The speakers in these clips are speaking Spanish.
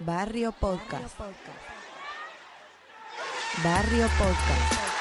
Barrio Podcast. Barrio Podcast.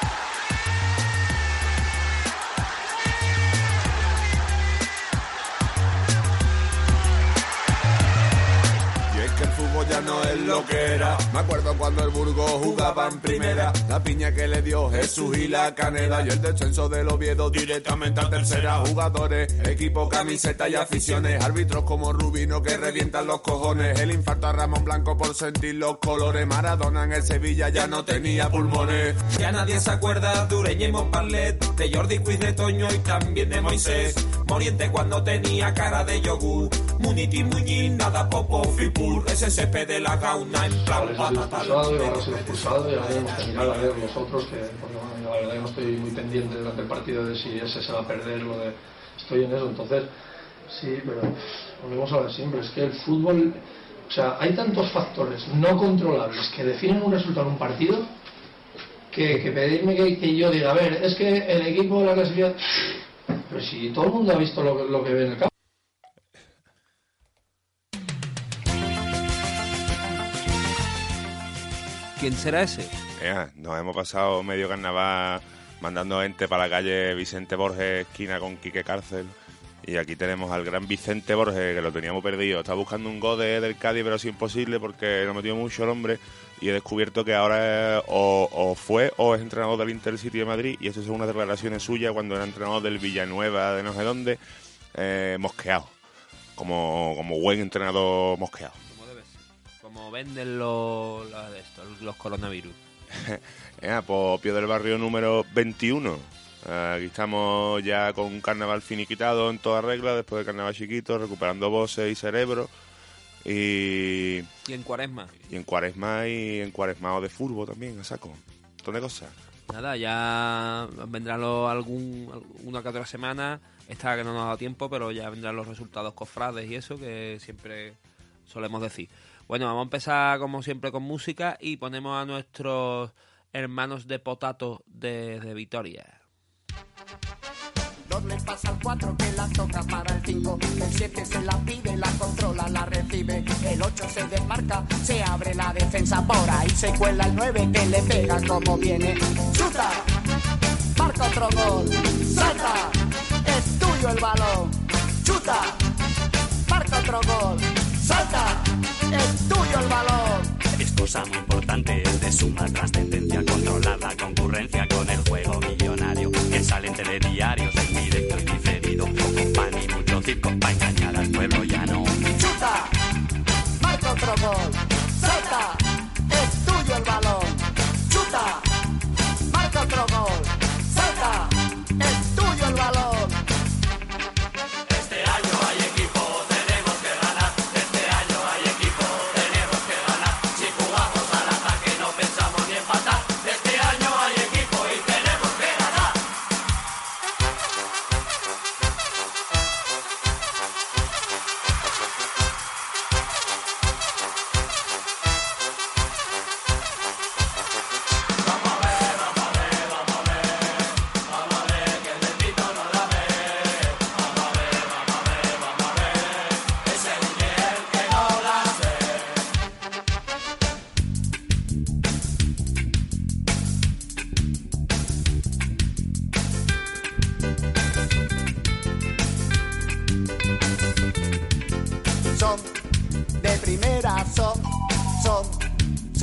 Ya no es lo que era. Me acuerdo cuando el Burgos jugaba en primera. La piña que le dio Jesús y la canela. Y el descenso del Oviedo directamente a tercera. Jugadores, equipo, camiseta y aficiones. Árbitros como Rubino que revientan los cojones. El infarto a Ramón Blanco por sentir los colores. Maradona en el Sevilla ya no tenía pulmones. Ya nadie se acuerda de Ureña y Montparlet, de Jordi Quiz de Toño y también de Moisés. Moriente cuando tenía cara de yogur. Muniti Muñiz, nada popo, Fipur, SSP de la gauna en plan patata. expulsado y ahora sido expulsado y ahora tenemos que mirar a ver los otros que porque bueno, la verdad que no estoy muy pendiente durante el partido de si ese se va a perder lo de estoy en eso entonces sí pero volvemos a ver siempre es que el fútbol o sea hay tantos factores no controlables que definen un resultado en un partido que, que pedirme que, que yo diga a ver es que el equipo de la clasificación pero si todo el mundo ha visto lo, lo que ve en el campo ¿Quién será ese? Nos hemos pasado medio carnaval mandando gente para la calle Vicente Borges, esquina con Quique Cárcel. Y aquí tenemos al gran Vicente Borges, que lo teníamos perdido. Está buscando un gol de- del Cádiz, pero es imposible porque no metió mucho el hombre. Y he descubierto que ahora o fue o es entrenador del Intercity de Madrid. Y eso son unas declaraciones suyas cuando era entrenador del Villanueva de no sé dónde, eh, mosqueado. Como, como buen entrenador mosqueado. Como venden los, los, de estos, los coronavirus. Eh, pues Pío del Barrio número 21. Eh, aquí estamos ya con un carnaval finiquitado en toda regla, después de carnaval chiquito, recuperando voces y cerebro. Y, Y en cuaresma. y en cuaresma y en cuaresmao de furbo también, a saco. Un montón de cosas. Nada, ya vendrán los, algún, una que otra semana. Esta que no nos ha dado tiempo, pero ya vendrán los resultados cofrades y eso que siempre solemos decir. Bueno, vamos a empezar como siempre con música y ponemos a nuestros hermanos de Potato de, de Vitoria. Le pasa al 4 que la toca para el 5. El 7 se la pide, la controla, la recibe. El 8 se desmarca, se abre la defensa por ahí. Se cuela el 9 que le pega como viene. ¡Chuta! Marca otro gol. ¡Salta! Es tuyo el balón. ¡Chuta! Marca otro gol. ¡Salta! Es tuyo el balón. Es cosa muy importante, es de suma trascendencia controlar la concurrencia con el juego millonario. Que sale en telediarios, en directo y diferido. Con pan y mucho circo para engañar al pueblo llano. chuta, marca otro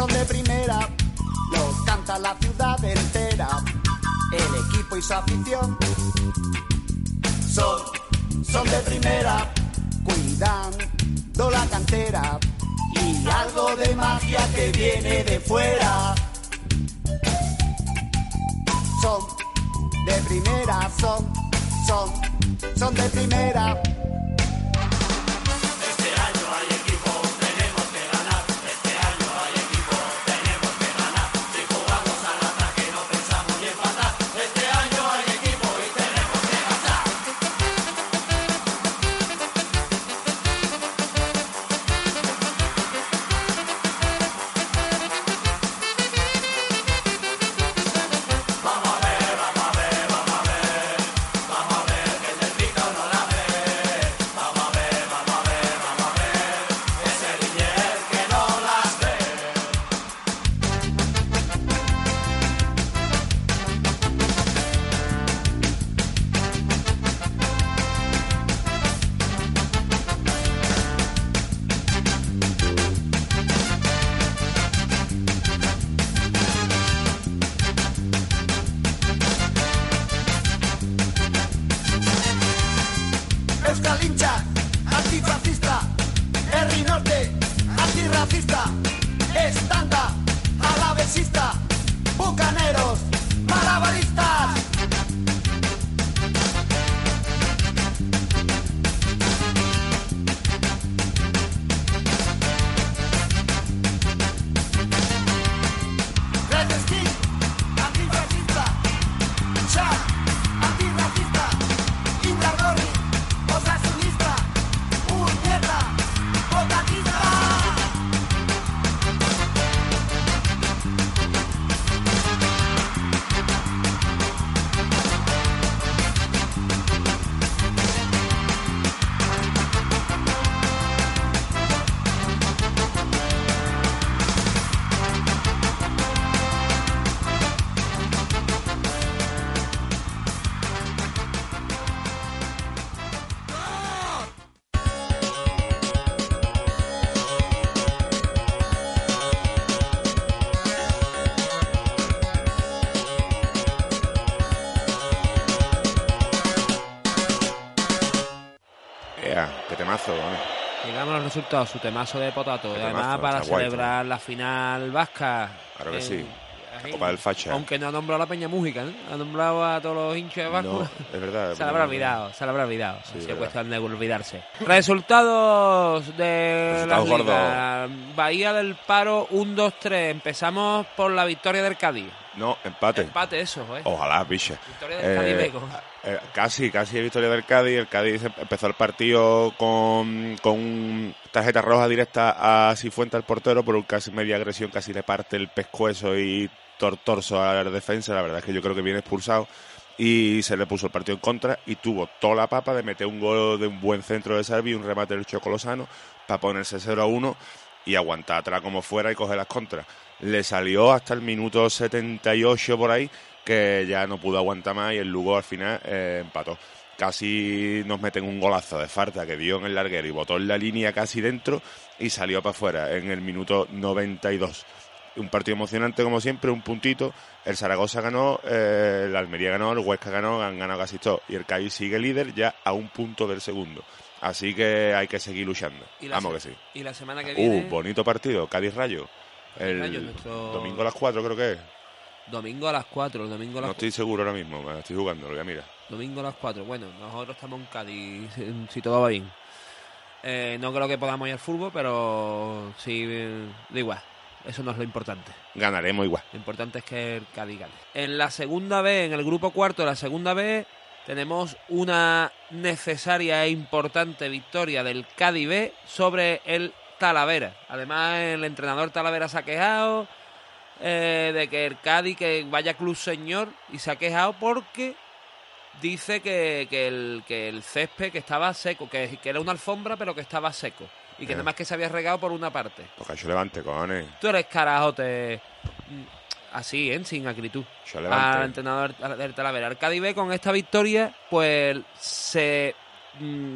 son de primera, lo canta la ciudad entera, el equipo y su afición. Son, son de primera, cuidando la cantera y algo de magia que viene de fuera. Son de primera, son, son, son de primera. Resultados, su temazo de potato. Además, temazo, para guay, celebrar la final vasca. Claro que en- sí. Copa del Facha. Aunque no ha nombrado a la Peña Mújica, ¿no? Ha nombrado a todos los hinchas de Vasco. No, es verdad. Se la habrá olvidado, se la habrá olvidado. Sí, verdad. cuestión de olvidarse. Resultados de Resultados la. Bahía del Paro 1-2-3. Empezamos por la victoria del Cádiz. No, empate. Empate eso, ¿eh? Ojalá, piche. Victoria del Cádiz Eh. Eh, casi, casi hay victoria del Cádiz. El Cádiz em- empezó el partido con, con tarjeta roja directa a Cifuente, al portero, por un casi media agresión, casi le parte el pescuezo y tor- torso a la defensa. La verdad es que yo creo que viene expulsado. Y se le puso el partido en contra y tuvo toda la papa de meter un gol de un buen centro de Servi un remate del Chocolosano para ponerse 0 a 1 y aguantar atrás como fuera y coger las contras. Le salió hasta el minuto 78 por ahí, que ya no pudo aguantar más y el Lugo al final eh, empató. Casi nos meten un golazo de falta que dio en el larguero y botó en la línea casi dentro y salió para afuera en el minuto 92. Un partido emocionante como siempre, un puntito. El Zaragoza ganó, eh, el Almería ganó, el Huesca ganó, han ganado casi todo. Y el Cádiz sigue líder ya a un punto del segundo. Así que hay que seguir luchando. Vamos que sí. Y la semana que viene, Uh, bonito partido, Cádiz Rayo. El Rayo, nuestro- domingo a las 4 creo que es. domingo a las 4. El domingo a No las estoy seguro ahora mismo, me estoy jugando, lo voy a mirar. Domingo a las 4. Bueno, nosotros estamos en Cádiz, si, todo va bien. Eh, no creo que podamos ir al fútbol, pero sí, eh, da igual. Eso no es lo importante. Ganaremos igual. Lo importante es que el Cádiz gane. En la segunda B, en el grupo cuarto de la segunda B, tenemos una necesaria e importante victoria del Cádiz B sobre el Talavera. Además, el entrenador Talavera se ha quejado eh, de que el Cádiz, que vaya club señor, y se ha quejado porque dice que, que el, que el césped que estaba seco, que, que era una alfombra pero que estaba seco. Y que Eh. nada más que se había regado por una parte. Porque yo levante, cojones. Tú eres carajote así, ¿eh? Sin acritud. Yo Al entrenador del Talavera. El Cádiz B con esta victoria, pues se,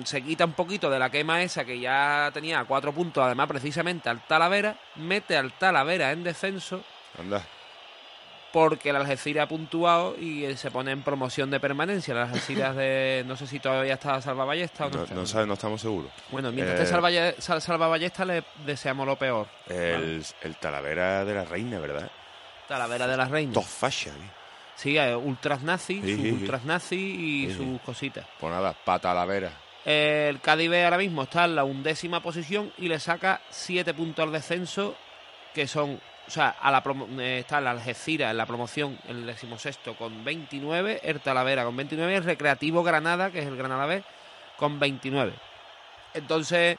se quita un poquito de la quema esa que ya tenía a cuatro puntos, además precisamente al Talavera, mete al Talavera en descenso Anda. porque el Algeciras ha puntuado y eh, se pone en promoción de permanencia. El Algeciras de, no sé si todavía está Salva Ballesta o no, No, está. no sabe, no estamos seguros. Bueno, mientras Eh, esté Salva, Balle- Sal- Salva Ballesta le deseamos lo peor. El, el Talavera de la Reina, ¿verdad? Talavera de las Reinas. Dos fachas, ¿eh? Sí, eh, ultras nazi, Sí, sus sí, sí. ultras nazi y Sí, sí. sus cositas. Pues nada, pa' Talavera. El Cádiz B ahora mismo está en la undécima posición y le saca siete puntos al descenso, que son, o sea, a la promo- eh, está el Algeciras en la promoción, el decimosexto con 29, el Talavera con 29 y el Recreativo Granada, que es el Granada B, con 29. Entonces,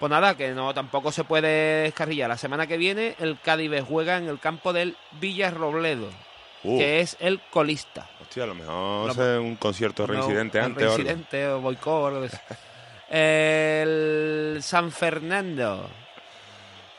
pues nada, que no tampoco se puede descarrillar. La semana que viene el Cádiz B juega en el campo del Villarrobledo, Uh, que es el colista. hostia, a lo mejor es un concierto reincidente No, antes. Reincidente o boicot o eso. El San Fernando.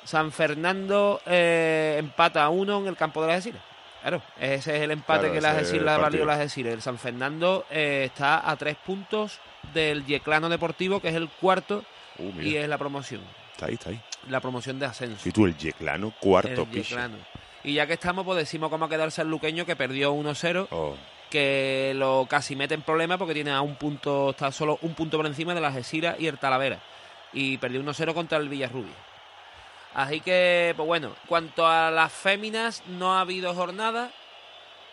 San Fernando eh, empata a uno en el campo de las Algeciras. Claro, ese es el empate Claro, que las Algeciras valió las Algeciras. El San Fernando eh, está a tres puntos del Yeclano Deportivo, que es el cuarto Uh, y es la promoción. está ahí, está ahí. La promoción de ascenso. Si tú, el Yeclano, cuarto el piso. Yeclano. Y ya que estamos, pues decimos cómo ha quedado el sanluqueño que perdió 1-0 Oh, que lo casi mete en problemas porque tiene a un punto, está solo un punto por encima de la Algeciras y el Talavera. Y perdió 1-0 contra el Villarrubia. Así que, pues bueno, cuanto a las féminas, no ha habido jornada.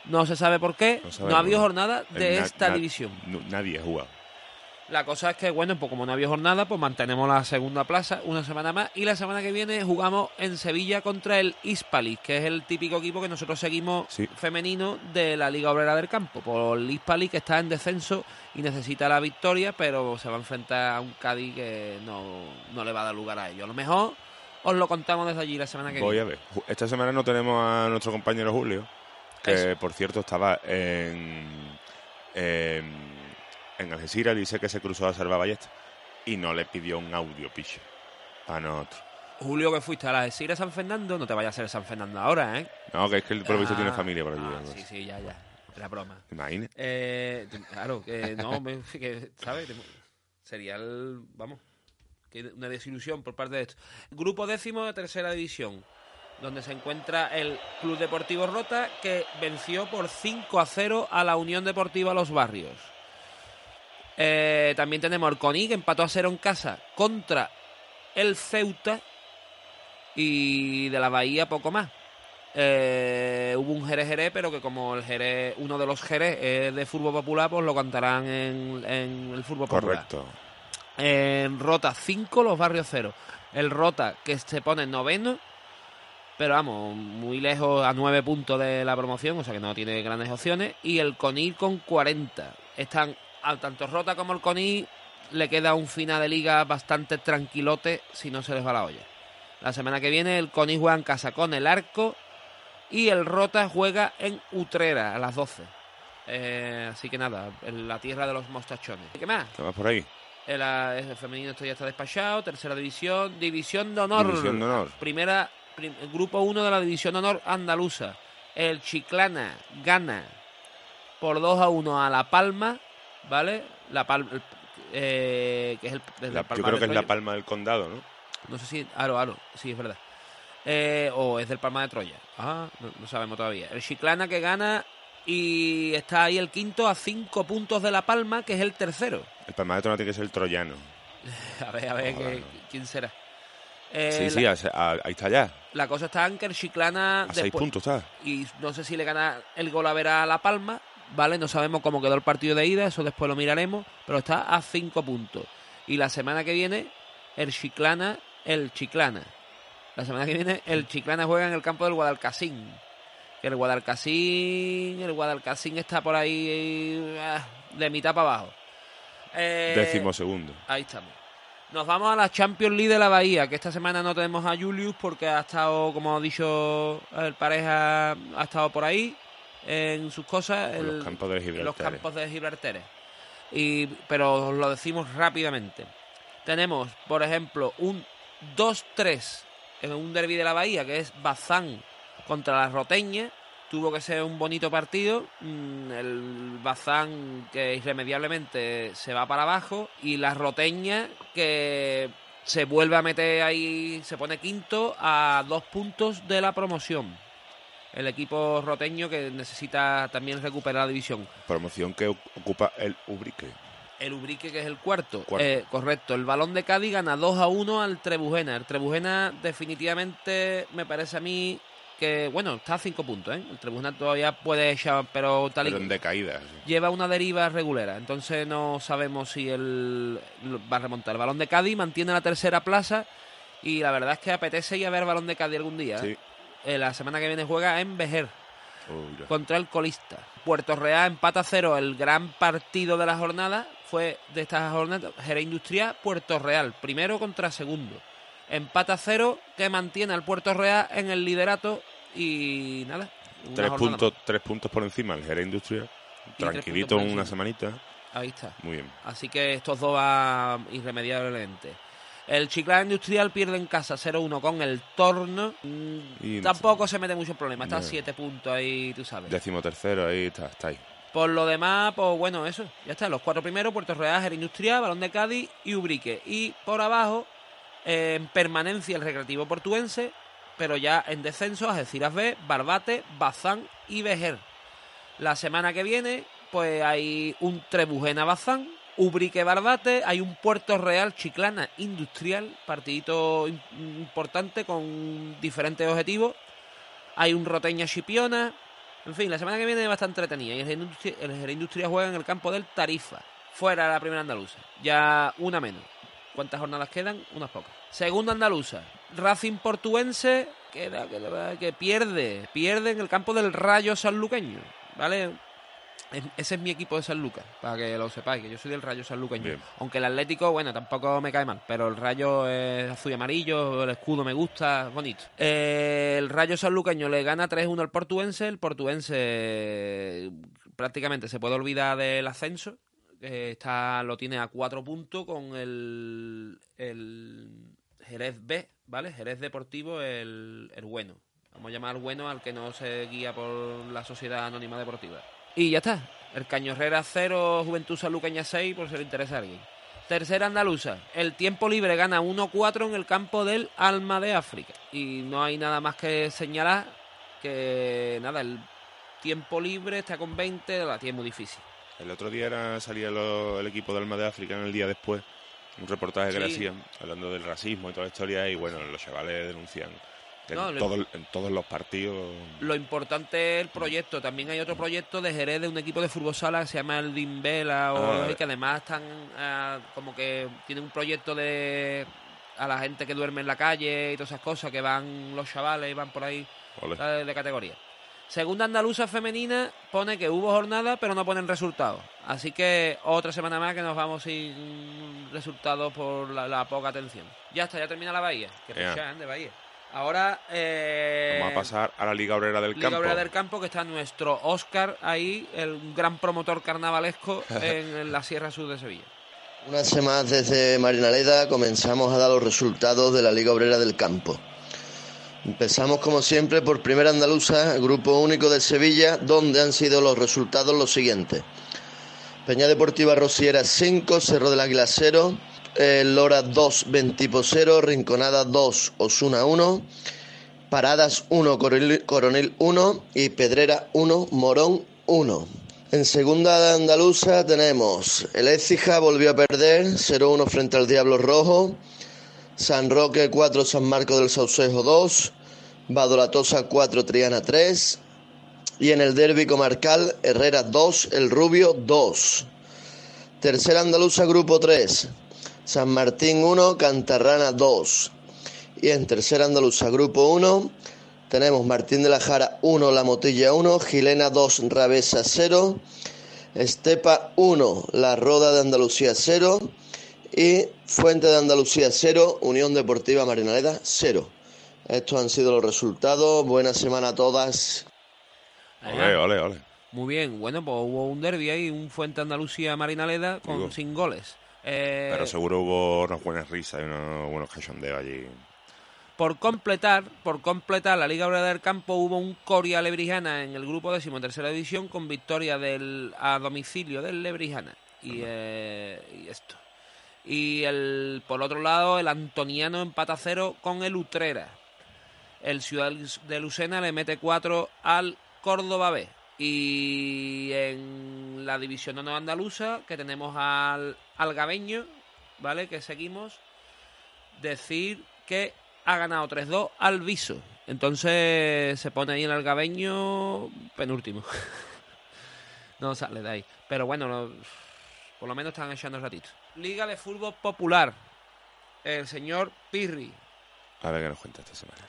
No se sabe por qué. No ha habido jornada de esta división. no- nadie ha jugado. La cosa es que, bueno, pues como no había jornada, pues mantenemos la segunda plaza una semana más. Y la semana que viene jugamos en Sevilla contra el Hispalis, que es el típico equipo que nosotros seguimos Sí. femenino de la Liga Obrera del Campo. Por el Hispalis que está en descenso y necesita la victoria, pero se va a enfrentar a un Cádiz que no, no le va a dar lugar a ello. A lo mejor os lo contamos desde allí la semana que Voy viene. a ver. Esta semana no tenemos a nuestro compañero Julio, que Eso. por cierto estaba en, en, en Algeciras, dice que se cruzó a Salva Ballesta y no le pidió un audio, piche, para nosotros. Julio, que fuiste a la Algeciras San Fernando, no te vayas a ser San Fernando ahora, ¿eh? No, que es que el provisto Ah, tiene familia por allí. ah, sí, sí, ya, ya. Era broma. ¿Te imaginas? Eh, claro, que no, me- que, ¿sabes? Sería el, vamos, que una desilusión por parte de esto. Grupo décimo de tercera división, donde se encuentra el Club Deportivo Rota, que venció por 5 a 0 a la Unión Deportiva Los Barrios. Eh, también tenemos el Coni, que empató a cero en casa contra el Ceuta. Y de la Bahía poco más. Eh, hubo un Jerez Jerez, pero que como el Jerez, uno de los Jerez es de fútbol popular, pues lo cantarán en, en el fútbol popular. Correcto. En Rota 5, los barrios 0. El Rota que se pone en noveno, pero vamos, muy lejos a 9 puntos de la promoción, o sea que no tiene grandes opciones. Y el Conil con 40. Están, al tanto Rota como el Conil, le queda un final de liga bastante tranquilote si no se les va la olla. La semana que viene el Conil juega en casa con el Arco y el Rota juega en Utrera a las 12. Eh, así que nada, en la tierra de los mostachones. ¿Qué más? ¿Qué más por ahí? El, ah, el femenino esto ya está despachado. Tercera división. División de honor. División de honor. Primera, prim- grupo 1 de la división de honor andaluza. El Chiclana gana por 2 a 1 a La Palma. ¿Vale? La Palma. eh, que es el, desde La- el yo creo de que es la Troya. palma del condado, ¿no? No sé si. Aro, Aro. Sí, es verdad. Eh, o es del Palma de Troya. Ah, no, no sabemos todavía. El Chiclana que gana y está ahí el quinto a 5 puntos de La Palma, que es el tercero. El palma de Trono tiene que ser el troyano. A ver, a ver, Ojalá, que- no. ¿quién será? Eh, sí, la, sí, a- a- ahí está ya. la cosa está en que el Chiclana. A seis puntos está. Y no sé si le gana el gol a ver a La Palma, ¿vale? No sabemos cómo quedó el partido de ida, eso después lo miraremos, pero está a 5 puntos. Y la semana que viene, el Chiclana, el Chiclana. La semana que viene, el Chiclana juega en el campo del Guadalcacín. Que el Guadalcacín, el Guadalcacín está por ahí ah, de mitad para abajo. Eh, Décimo segundo. Ahí estamos. Nos vamos a la Champions League de la Bahía, que esta semana no tenemos a Julius porque ha estado, como ha dicho el pareja, ha estado por ahí en sus cosas. En los de campos de Gibraltar. Y, pero os lo decimos rápidamente. Tenemos, por ejemplo, un 2-3 en un derby de la Bahía, que es Bazán contra la Roteña. Tuvo que ser un bonito partido. Mm, El Bazán que irremediablemente se va para abajo. Y la Roteña que se vuelve a meter ahí, se pone quinto a dos puntos de la promoción. El equipo roteño que necesita también recuperar la división. Promoción que ocupa el Ubrique. El Ubrique, que es el cuarto. Cuarto. Eh, correcto. El balón de Cádiz gana 2 a 1 al Trebujena. El Trebujena, definitivamente, me parece a mí que, bueno, está a 5 puntos, ¿eh? El Trebujena todavía puede echar, pero tal y Pero en decaída. lleva una deriva regulera. Entonces no sabemos si él va a remontar. El balón de Cádiz mantiene la tercera plaza. Y la verdad es que apetece ir a ver balón de Cádiz algún día. ¿eh? Sí. Eh, la semana que viene juega en Vejer Oh, contra el colista. Puerto Real empata cero. El gran partido de la jornada fue de esta jornada. Jerez Industrial, Puerto Real. Primero contra segundo. Empata cero que mantiene al Puerto Real en el liderato. Y nada. Tres puntos, tres puntos por encima el Jerez Industrial. Tranquilito una semanita. Ahí está. Muy bien. Así que estos dos van irremediablemente. El Chiclana Industrial pierde en casa 0-1 con el Torno. Mm, Y- Tampoco se mete mucho problema. Está a No. 7 puntos ahí, tú sabes. Décimo tercero, ahí está, está ahí. Por lo demás, pues bueno, eso. Ya está. Los cuatro primeros, Puerto Real, Jerez Industrial, Balón de Cádiz y Ubrique. Y por abajo, eh, en permanencia el Recreativo Portuense, pero ya en descenso, Algeciras B, Barbate, Bazán y Vejer. La semana que viene, pues hay un Trebujena Bazán, Ubrique Barbate, hay un Puerto Real Chiclana Industrial, partidito im- importante con diferentes objetivos. Hay un Roteña Chipiona. En fin, la semana que viene a estar entretenida. Y el Industria, el Industria juega en el campo del Tarifa, fuera de la primera andaluza. Ya una menos. ¿Cuántas jornadas quedan? Unas pocas. Segunda andaluza. Racing Portuense queda, queda- que pierde. Pierde en el campo del Rayo Sanluqueño. ¿Vale? Es- Ese es mi equipo de San Lucas, para que lo sepáis, que yo soy del Rayo Sanluqueño. Bien. Aunque el Atlético, bueno, tampoco me cae mal, pero el Rayo es azul y amarillo, el escudo me gusta, bonito. Eh, el Rayo Sanluqueño le gana 3-1 al Portuense, el Portuense prácticamente se puede olvidar del ascenso, eh, está lo tiene a 4 puntos con el, el Jerez B, ¿vale? Jerez Deportivo, el, el bueno. Vamos a llamar bueno al que no se guía por la Sociedad Anónima Deportiva. Y ya está. El Caño Herrera 0, Juventud Sanluqueña 6, por si le interesa a alguien. Tercera andaluza. El tiempo libre gana 1-4 en el campo del Alma de África. Y no hay nada más que señalar que nada, el tiempo libre está con 20, la tiene muy difícil. El otro día era, salía lo- el equipo del Alma de África en el día después, un reportaje que le Sí. hacían, hablando del racismo y toda la historia, y bueno, los chavales denuncian No, en, lo- todo- en todos los partidos... Lo importante es el proyecto. También hay otro proyecto de Jerez de un equipo de fútbol sala que se llama el Dimbela o Ah. que además están ah, como que tiene un proyecto de a la gente que duerme en la calle y todas esas cosas que van los chavales y van por ahí de categoría. Segunda andaluza femenina pone que hubo jornada pero no ponen resultados. Así que otra semana más que nos vamos sin resultados por la, la poca atención. Ya está, ya termina la Bahía. Que Ea. fichaje de Bahía. Ahora eh, Vamos a pasar a la Liga Obrera del Liga Campo. Obrera del Campo, que está nuestro Oscar ahí, el gran promotor carnavalesco en, en la Sierra Sur de Sevilla. Una semana desde Marinaleda comenzamos a dar los resultados de la Liga Obrera del Campo. Empezamos como siempre por Primera Andaluza, Grupo Único de Sevilla, donde han sido los resultados los siguientes. Peña Deportiva Rosiera 5, Cerro del Águila 0, eh, Lora 2, Ventipo 0, Rinconada 2, Osuna 1, Paradas 1, Coronel, Coronel 1 y Pedrera 1, Morón 1. En segunda andaluza tenemos el Écija volvió a perder 0-1 frente al Diablo Rojo, San Roque 4, San Marco del Saucejo 2, Badolatosa 4, Triana 3 y en el derbi comarcal Herrera 2, El Rubio 2. Tercera andaluza grupo 3, San Martín 1, Cantarrana 2. Y en tercera andaluza grupo 1 tenemos Martín de la Jara 1, La Motilla 1, Gilena 2, Rabesa 0, Estepa 1, La Roda de Andalucía 0 y Fuente de Andalucía 0, Unión Deportiva Marinaleda 0. Estos han sido los resultados. Buena semana a todas. Ole, ole, ole. Muy bien, bueno, pues hubo un derby ahí, un Fuente Andalucía Marinaleda con Digo. sin goles. Eh, Pero seguro hubo unas buenas risas y unos buenos cachondeos allí. por completar, por completar la Liga Obrera del Campo hubo un Coria Lebrijana en el grupo décimo tercera división con victoria del a domicilio del Lebrijana y, eh, y esto. Y el por otro lado el Antoniano empata cero con el Utrera. El Ciudad de Lucena le mete cuatro al Córdoba B. Y en la división no andaluza, que tenemos al, al Gabeño, ¿vale? Que seguimos. Decir que ha ganado 3-2 al Viso. Entonces se pone ahí el Algabeño penúltimo. no sale de ahí. Pero bueno, por lo menos están echando ratito. Liga de Fútbol Popular. El señor Pirri. A ver qué nos cuenta esta semana.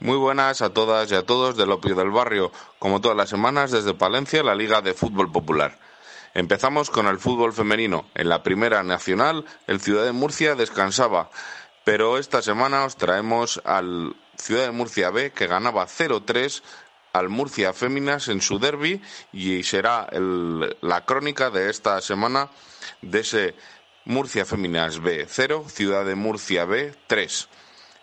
Muy buenas a todas y a todos del Opio del Barrio, como todas las semanas desde Palencia, la Liga de Fútbol Popular. Empezamos con el fútbol femenino. En la primera nacional, el Ciudad de Murcia descansaba, pero esta semana os traemos al Ciudad de Murcia B que ganaba 0-3 al Murcia Féminas en su derby y será el- la crónica de esta semana de ese Murcia Féminas B 0, Ciudad de Murcia B 3.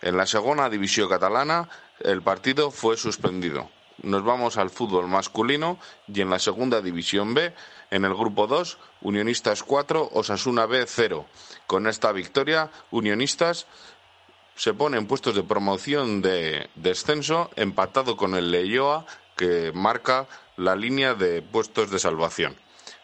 En la segunda división catalana, el partido fue suspendido. Nos vamos al fútbol masculino y en la segunda división B, en el grupo 2, Unionistas 4, Osasuna B 0. Con esta victoria, Unionistas se pone en puestos de promoción de descenso, empatado con el Leioa, que marca la línea de puestos de salvación.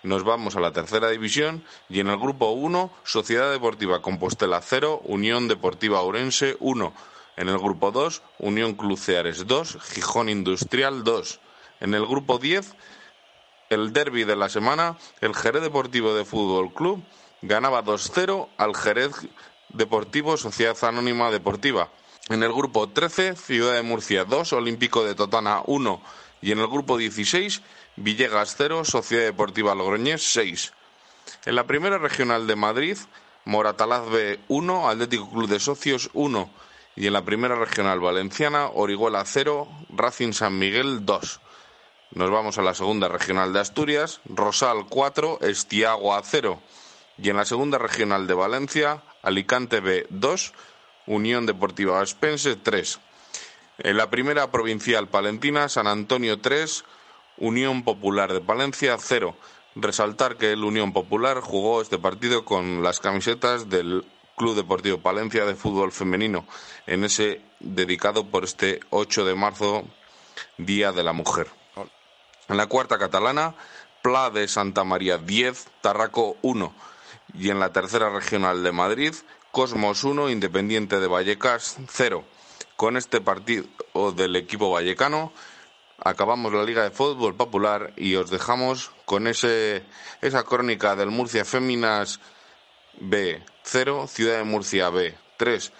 Nos vamos a la tercera división y en el grupo 1, Sociedad Deportiva Compostela 0, Unión Deportiva Ourense 1. En el grupo 2, Unión Cluceares 2, Gijón Industrial 2. En el grupo 10, el derby de la semana, el Jerez Deportivo de Fútbol Club ganaba 2-0 al Jerez Deportivo Sociedad Anónima Deportiva. En el grupo 13, Ciudad de Murcia 2, Olímpico de Totana 1. Y en el grupo 16, Villegas 0, Sociedad Deportiva Logroñés 6. En la primera regional de Madrid, Moratalaz B 1, Atlético Club de Socios 1. Y en la primera regional valenciana, Orihuela 0, Racing San Miguel 2. Nos vamos a la segunda regional de Asturias, Rosal 4, Estiagua 0. Y en la segunda regional de Valencia, Alicante B 2, Unión Deportiva Aspense 3. En la primera provincial palentina, San Antonio 3, Unión Popular de Palencia 0. Resaltar que el Unión Popular jugó este partido con las camisetas del Club Deportivo Palencia de fútbol femenino, en ese dedicado por este 8 de marzo, Día de la Mujer. En la cuarta catalana, Pla de Santa María 10, Tarraco 1. Y en la tercera regional de Madrid, Cosmos 1, Independiente de Vallecas 0. Con este partido del equipo vallecano acabamos la Liga de Fútbol Popular y os dejamos con ese, esa crónica del Murcia Féminas B 0, Ciudad de Murcia B 3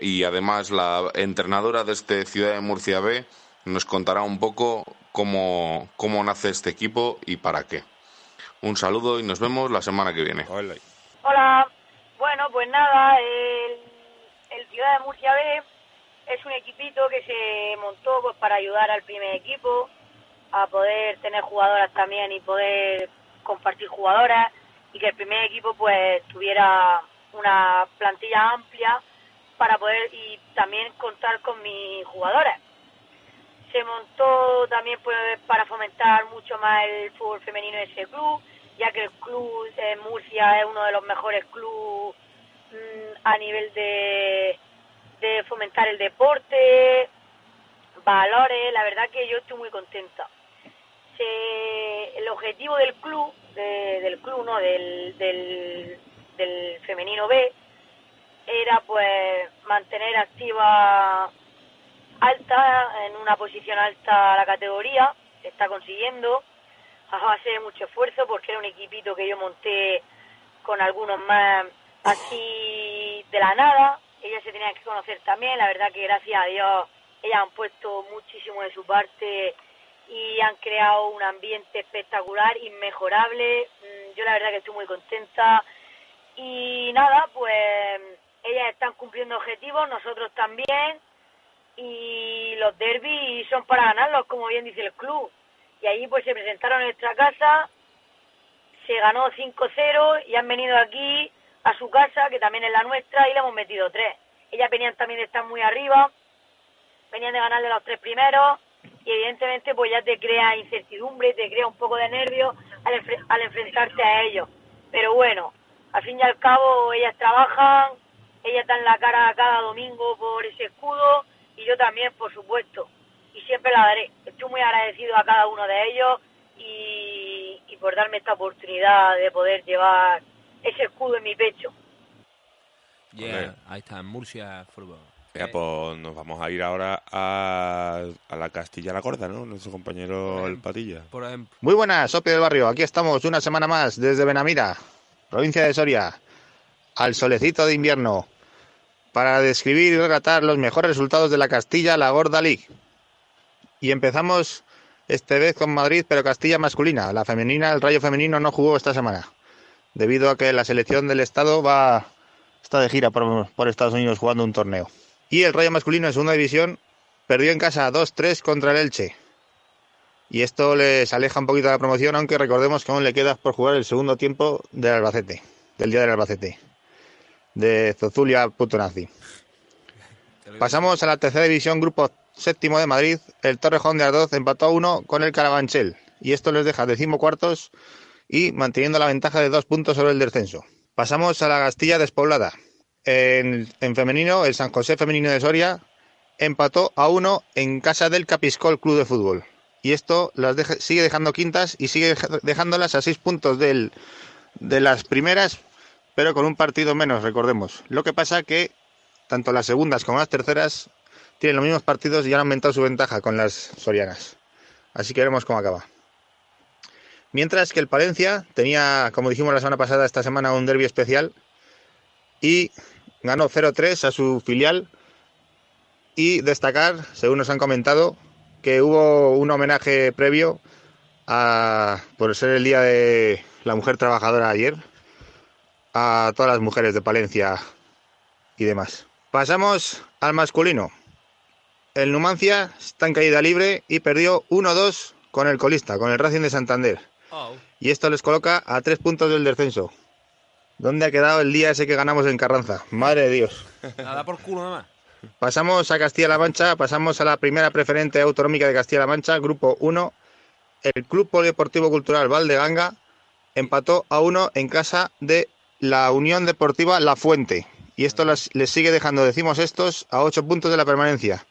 y además la entrenadora de este Ciudad de Murcia B nos contará un poco cómo, cómo nace este equipo y para qué. Un saludo y nos vemos la semana que viene. Hola, bueno, pues nada, el, el Ciudad de Murcia B es un equipito que se montó pues para ayudar al primer equipo a poder tener jugadoras también y poder compartir jugadoras y que el primer equipo pues tuviera una plantilla amplia para poder y también contar con mis jugadoras. Se montó también pues para fomentar mucho más el fútbol femenino de ese club, ya que el club de Murcia es uno de los mejores clubes mm, a nivel de, fomentar el deporte, valores, la verdad que yo estoy muy contenta. El objetivo del club, de- del club, no, del, del, femenino B, era pues mantener activa alta, en una posición alta la categoría, está consiguiendo, a base mucho esfuerzo, porque era un equipito que yo monté con algunos más así de la nada, ellas se tenían que conocer también, la verdad que gracias a Dios ellas han puesto muchísimo de su parte y han creado un ambiente espectacular, inmejorable, Mm, yo la verdad que estoy muy contenta. Y nada, pues ellas están cumpliendo objetivos, nosotros también. Y los derbis son para ganarlos, como bien dice el club. Y allí pues se presentaron en nuestra casa, se ganó 5-0 y han venido aquí a su casa, que también es la nuestra, y le hemos metido tres. Ellas venían también de estar muy arriba, venían de ganarle los tres primeros, y evidentemente pues ya te crea incertidumbre, te crea un poco de nervio al, enfre- al enfrentarte a ellos. Pero bueno, al fin y al cabo ellas trabajan, ellas dan la cara cada domingo por ese escudo, y yo también, por supuesto, y siempre la daré. Estoy muy agradecido a cada uno de ellos y por darme esta oportunidad de poder llevar ese escudo en mi pecho. Yeah, ahí está, en Murcia Fútbol. Ya, pues nos vamos a ir ahora a, a la Castilla la Corda, ¿no? Nuestro compañero el Patilla. Por ejemplo. Muy buenas, Opio del Barrio. Aquí estamos una semana más desde Benamira, provincia de Soria, al solecito de invierno, para describir y relatar los mejores resultados de la Castilla La Gorda League. Y empezamos esta vez con Madrid, pero Castilla masculina. La femenina, el Rayo femenino no jugó esta semana, debido a que la selección del Estado va está de gira por, Estados Unidos jugando un torneo. Y el Rayo masculino en segunda división perdió en casa 2-3 contra el Elche. Y esto les aleja un poquito de la promoción, aunque recordemos que aún le queda por jugar el segundo tiempo del Albacete, del día del Albacete, de Zozulia Putonazi. Pasamos a la tercera división, grupo séptimo de Madrid. El Torrejón de Ardoz empató a uno con el Carabanchel. Y esto les deja decimocuartos y manteniendo la ventaja de dos puntos sobre el descenso. Pasamos a la Castilla despoblada. En, en femenino, el San José Femenino de Soria empató a uno en casa del Capiscol Club de Fútbol. Y esto las sigue dejando quintas y sigue dejándolas a seis puntos del, de las primeras, pero con un partido menos, recordemos. Lo que pasa que tanto las segundas como las terceras tienen los mismos partidos y han aumentado su ventaja con las sorianas. Así que veremos cómo acaba. Mientras que el Palencia tenía, como dijimos la semana pasada, esta semana un derby especial y ganó 0-3 a su filial. Y destacar, según nos han comentado, que hubo un homenaje previo a, por ser el día de la mujer trabajadora ayer a todas las mujeres de Palencia y demás. Pasamos al masculino. El Numancia está en caída libre y perdió 1-2 con el colista, con el Racing de Santander. Y esto les coloca a tres puntos del descenso. ¿Dónde ha quedado el día ese que ganamos en Carranza? Madre de Dios. Nada por culo nada más. Pasamos a Castilla-La Mancha, pasamos a la primera preferente autonómica de Castilla-La Mancha, grupo 1. El Club Polideportivo Cultural Valdeganga empató a 1 en casa de la Unión Deportiva La Fuente. Y esto les sigue dejando, decimos estos, a 8 puntos de la permanencia.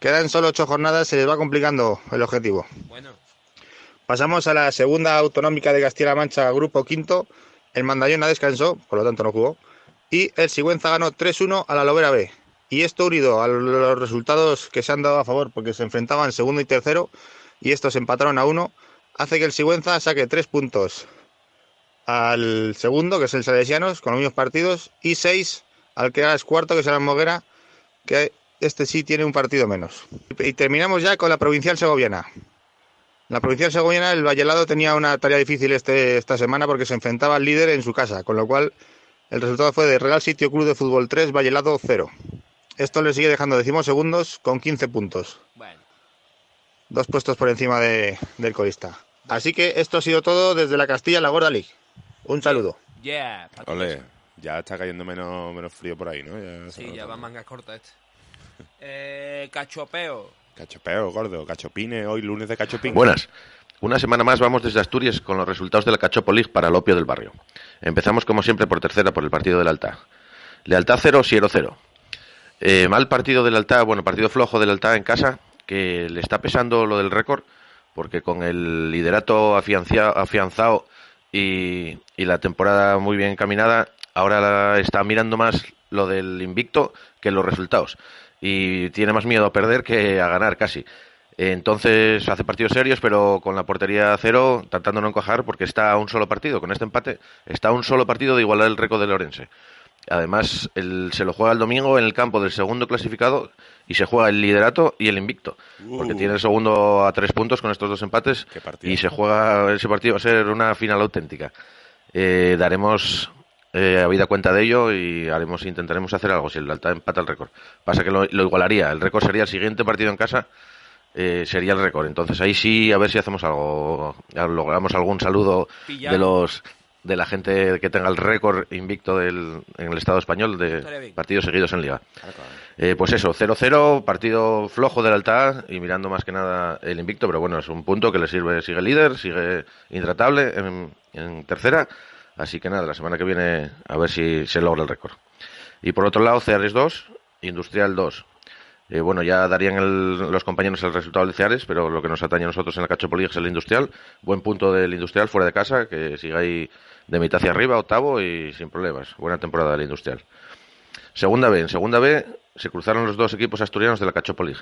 Quedan solo 8 jornadas, se les va complicando el objetivo. Bueno. Pasamos a la segunda autonómica de Castilla-La Mancha, grupo quinto. El Mandallona descansó, por lo tanto no jugó. Y el Sigüenza ganó 3-1 a la Lovera B. Y esto unido a los resultados que se han dado a favor, porque se enfrentaban segundo y tercero, y estos empataron a uno, hace que el Sigüenza saque tres puntos al segundo, que es el Salesianos, con los mismos partidos, y seis al que es cuarto, que será el Moguera, que este sí tiene un partido menos. Y terminamos ya con la provincial segoviana. La provincial segoviana el Vallelado tenía una tarea difícil este, esta semana porque se enfrentaba al líder en su casa, con lo cual el resultado fue de Real Sitio Club de Fútbol 3, Vallelado 0. Esto le sigue dejando decimos segundos con 15 puntos. Dos puestos por encima de- del colista. Así que esto ha sido todo desde la Castilla La Gorda League. Un saludo. Yeah. Ole, ya está cayendo menos, menos frío por ahí, ¿no? Ya Sí, ya va mangas cortas este. Eh, cachopeo. Cachopeo, gordo, cachopine, hoy lunes de cachopín. Buenas. Una semana más vamos desde Asturias con los resultados de la Cachopo para el opio del barrio. Empezamos como siempre por tercera por el partido del Altá. Lealtad 0, Siero 0. Eh, mal partido del Altá, bueno, partido flojo del Altá en casa, que le está pesando lo del récord, porque con el liderato afianzado y, y la temporada muy bien encaminada, ahora está mirando más lo del invicto que los resultados. Y tiene más miedo a perder que a ganar casi. Entonces hace partidos serios, pero con la portería a cero, tratando de no encajar, porque está a un solo partido. Con este empate, está a un solo partido de igualar el récord de Lorense. Además, el- se lo juega el domingo en el campo del segundo clasificado y se juega el liderato y el invicto. Porque Uh. tiene el segundo a tres puntos con estos dos empates y se juega ese partido. Va a ser una final auténtica. Eh, daremos eh, habida cuenta de ello y haremos intentaremos hacer algo si el Alta empata el récord. Pasa que lo, lo igualaría. El récord sería el siguiente partido en casa. eh, sería el récord. Entonces ahí sí, a ver si hacemos algo, logramos algún saludo de los de la gente que tenga el récord invicto del, en el Estado español de partidos seguidos en Liga. Eh, pues eso, 0-0, partido flojo del Alta y mirando más que nada el invicto, pero bueno, es un punto que le sirve, sigue líder, sigue intratable en, en tercera, así que nada, la semana que viene a ver si se logra el récord. Y por otro lado, Ceares 2, Industrial 2. Eh, bueno, ya darían el- los compañeros el resultado del Ceares, pero lo que nos atañe a nosotros en la Cacho Poli es el Industrial. Buen punto del Industrial fuera de casa, que sigue ahí de mitad hacia arriba, octavo y sin problemas. Buena temporada del Industrial. Segunda B. En segunda B se cruzaron los dos equipos asturianos de la Cachopo League.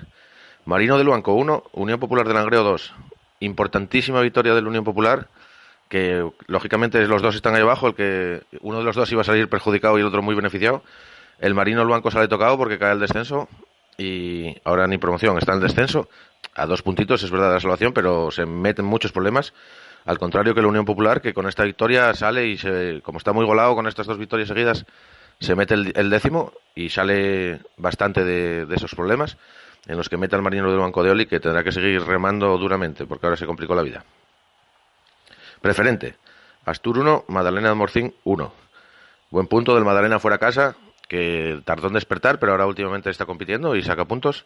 Marino del Banco 1, Unión Popular de Langreo 2. Importantísima victoria del Unión Popular, que lógicamente los dos están ahí abajo, el que uno de los dos iba a salir perjudicado y el otro muy beneficiado. El Marino del Banco sale tocado porque cae el descenso y ahora ni promoción, está en el descenso. A dos puntitos es verdad la salvación, pero se meten muchos problemas. Al contrario que la Unión Popular, que con esta victoria sale y se, como está muy golado con estas dos victorias seguidas, se mete el, el décimo y sale bastante de, de esos problemas en los que mete al Marino del Banco de Oli, que tendrá que seguir remando duramente, porque ahora se complicó la vida. Preferente. Astur 1, Madalena de Morcín 1. Buen punto del Madalena fuera casa, que tardó en despertar, pero ahora últimamente está compitiendo y saca puntos.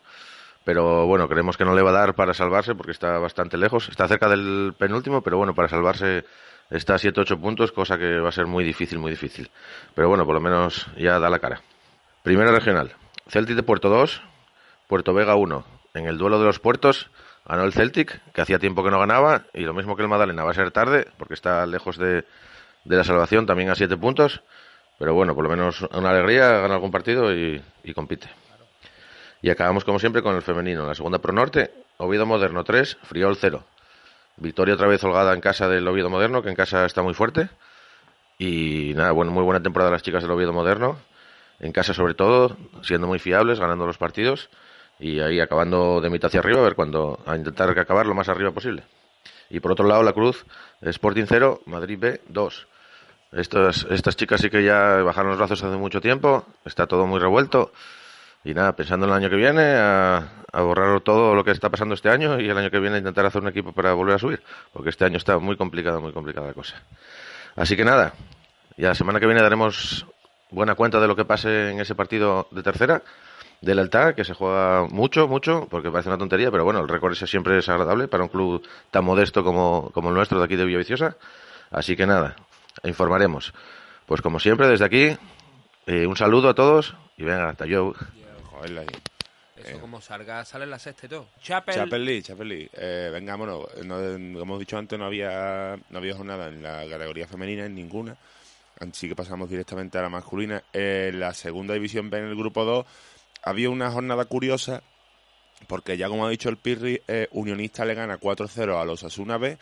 Pero bueno, creemos que no le va a dar para salvarse porque está bastante lejos. Está cerca del penúltimo, pero bueno, para salvarse está a 7-8 puntos, cosa que va a ser muy difícil, muy difícil. Pero bueno, por lo menos ya da la cara. Primera regional. Celtic de Puerto 2, Puerto Vega 1. En el duelo de los puertos ganó el Celtic, que hacía tiempo que no ganaba, y lo mismo que el Madalena, va a ser tarde, porque está lejos de, de la salvación, también a 7 puntos. Pero bueno, por lo menos una alegría, gana algún partido y, compite. Y acabamos como siempre con el femenino. En la segunda Pro Norte, Oviedo Moderno 3, Friol 0. Victoria otra vez holgada en casa del Oviedo Moderno, que en casa está muy fuerte. Y nada, bueno, muy buena temporada las chicas del Oviedo Moderno. En casa sobre todo, siendo muy fiables, ganando los partidos. Y ahí acabando de mitad hacia arriba, a ver cuándo, a intentar acabar lo más arriba posible. Y por otro lado, la Cruz, Sporting 0, Madrid B 2. Estas, estas chicas sí que ya bajaron los brazos hace mucho tiempo, está todo muy revuelto. Y nada, pensando en el año que viene, a, a borrar todo lo que está pasando este año y el año que viene intentar hacer un equipo para volver a subir, porque este año está muy complicada, muy complicada la cosa. Así que nada, ya la semana que viene daremos buena cuenta de lo que pase en ese partido de tercera del Altar, que se juega mucho, mucho, porque parece una tontería, pero bueno, el récord ese siempre es agradable para un club tan modesto como, como el nuestro de aquí de Villaviciosa. Así que nada, informaremos. Pues como siempre, desde aquí, eh, un saludo a todos y venga, hasta yo. Joder. Eso Eh, como salga, sale en la sexta y todo. Chapel. Chapel League, Chapel League. Eh, venga, vámonos. No, como hemos dicho antes, no había, no había jornada en la categoría femenina, en ninguna. Así que pasamos directamente a la masculina. En la segunda división B, en el grupo 2, había una jornada curiosa, porque ya como ha dicho el Pirri, eh, Unionista le gana 4-0 a los Asuna B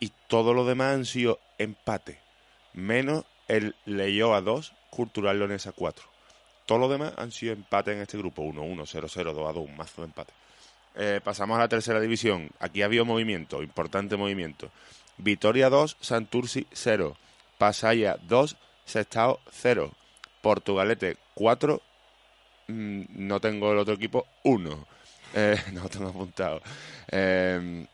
y todo lo demás han sido empate. Menos el Leyó a 2, Cultural Leonesa 4. Todo lo demás han sido empate en este grupo. 1-1, 0-0, 2-2, un mazo de empate. Eh, pasamos a la tercera división. Aquí había movimiento, importante movimiento. Vitoria 2, Santurci 0. Pasaya 2, Sestao 0. Portugalete 4. Mm, no tengo el otro equipo 1. Eh, no tengo apuntado. Eh,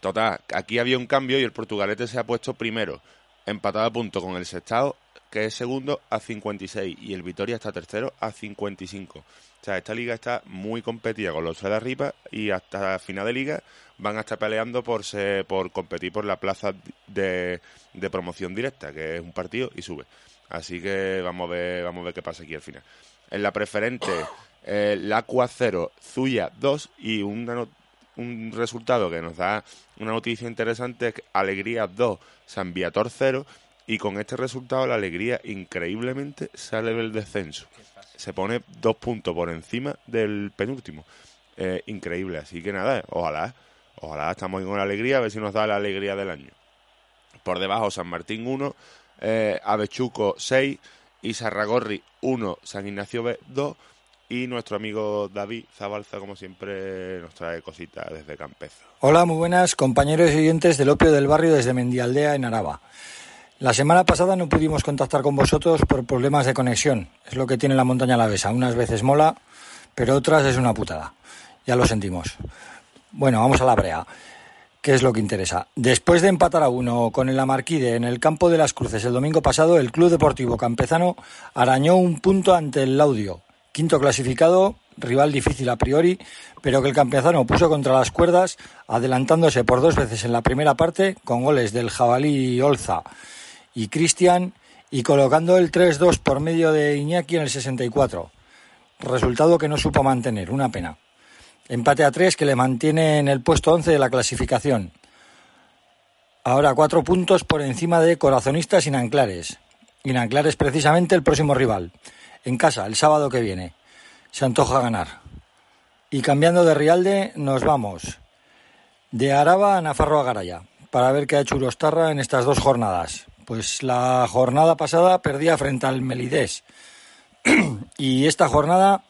total, aquí había un cambio y el Portugalete se ha puesto primero. Empatado a punto con el Sestao, que es segundo a 56. Y el Vitoria está tercero a 55. O sea, esta liga está muy competida con los de arriba y hasta final de liga van a estar peleando por se- por competir por la plaza de, de promoción directa, que es un partido y sube. Así que vamos a ver, vamos a ver qué pasa aquí al final. En la preferente, eh, la Aqua 0, Zuya 2 y una un resultado que nos da una noticia interesante es Alegría 2, San Viator 0 y con este resultado la Alegría increíblemente sale del descenso. Se pone dos puntos por encima del penúltimo. Eh, increíble, así que nada, ojalá, ojalá estamos con la alegría, a ver si nos da la alegría del año. Por debajo San Martín 1, eh, Avechuco 6 y Sarragorri 1, San Ignacio B 2 y nuestro amigo David Zabalza, como siempre, nos trae cositas desde Campezo. Hola, muy buenas compañeros y oyentes del Opio del Barrio desde Mendialdea en Araba. La semana pasada no pudimos contactar con vosotros por problemas de conexión. Es lo que tiene la montaña alavesa. Unas veces mola, pero otras es una putada. Ya lo sentimos. Bueno, vamos a la brea. ¿Qué es lo que interesa? Después de empatar a uno con el Amarquide en el campo de las Cruces el domingo pasado, el Club Deportivo Campezano arañó un punto ante el Laudio, quinto clasificado, rival difícil a priori, pero que el Campezano puso contra las cuerdas, adelantándose por dos veces en la primera parte con goles del Jabalí Olza y Cristian y colocando el 3-2 por medio de Iñaki en el 64. Resultado que no supo mantener, una pena. Empate a tres que le mantiene en el puesto 11 de la clasificación. Ahora cuatro puntos por encima de Corazonistas y Nanclares. Y Nanclares precisamente el próximo rival. En casa, el sábado que viene. Se antoja ganar. Y cambiando de Rialde, nos vamos de Araba a Nafarro a Garaya para ver qué ha hecho Urostarra en estas dos jornadas. Pues la jornada pasada perdía frente al Melidés y esta jornada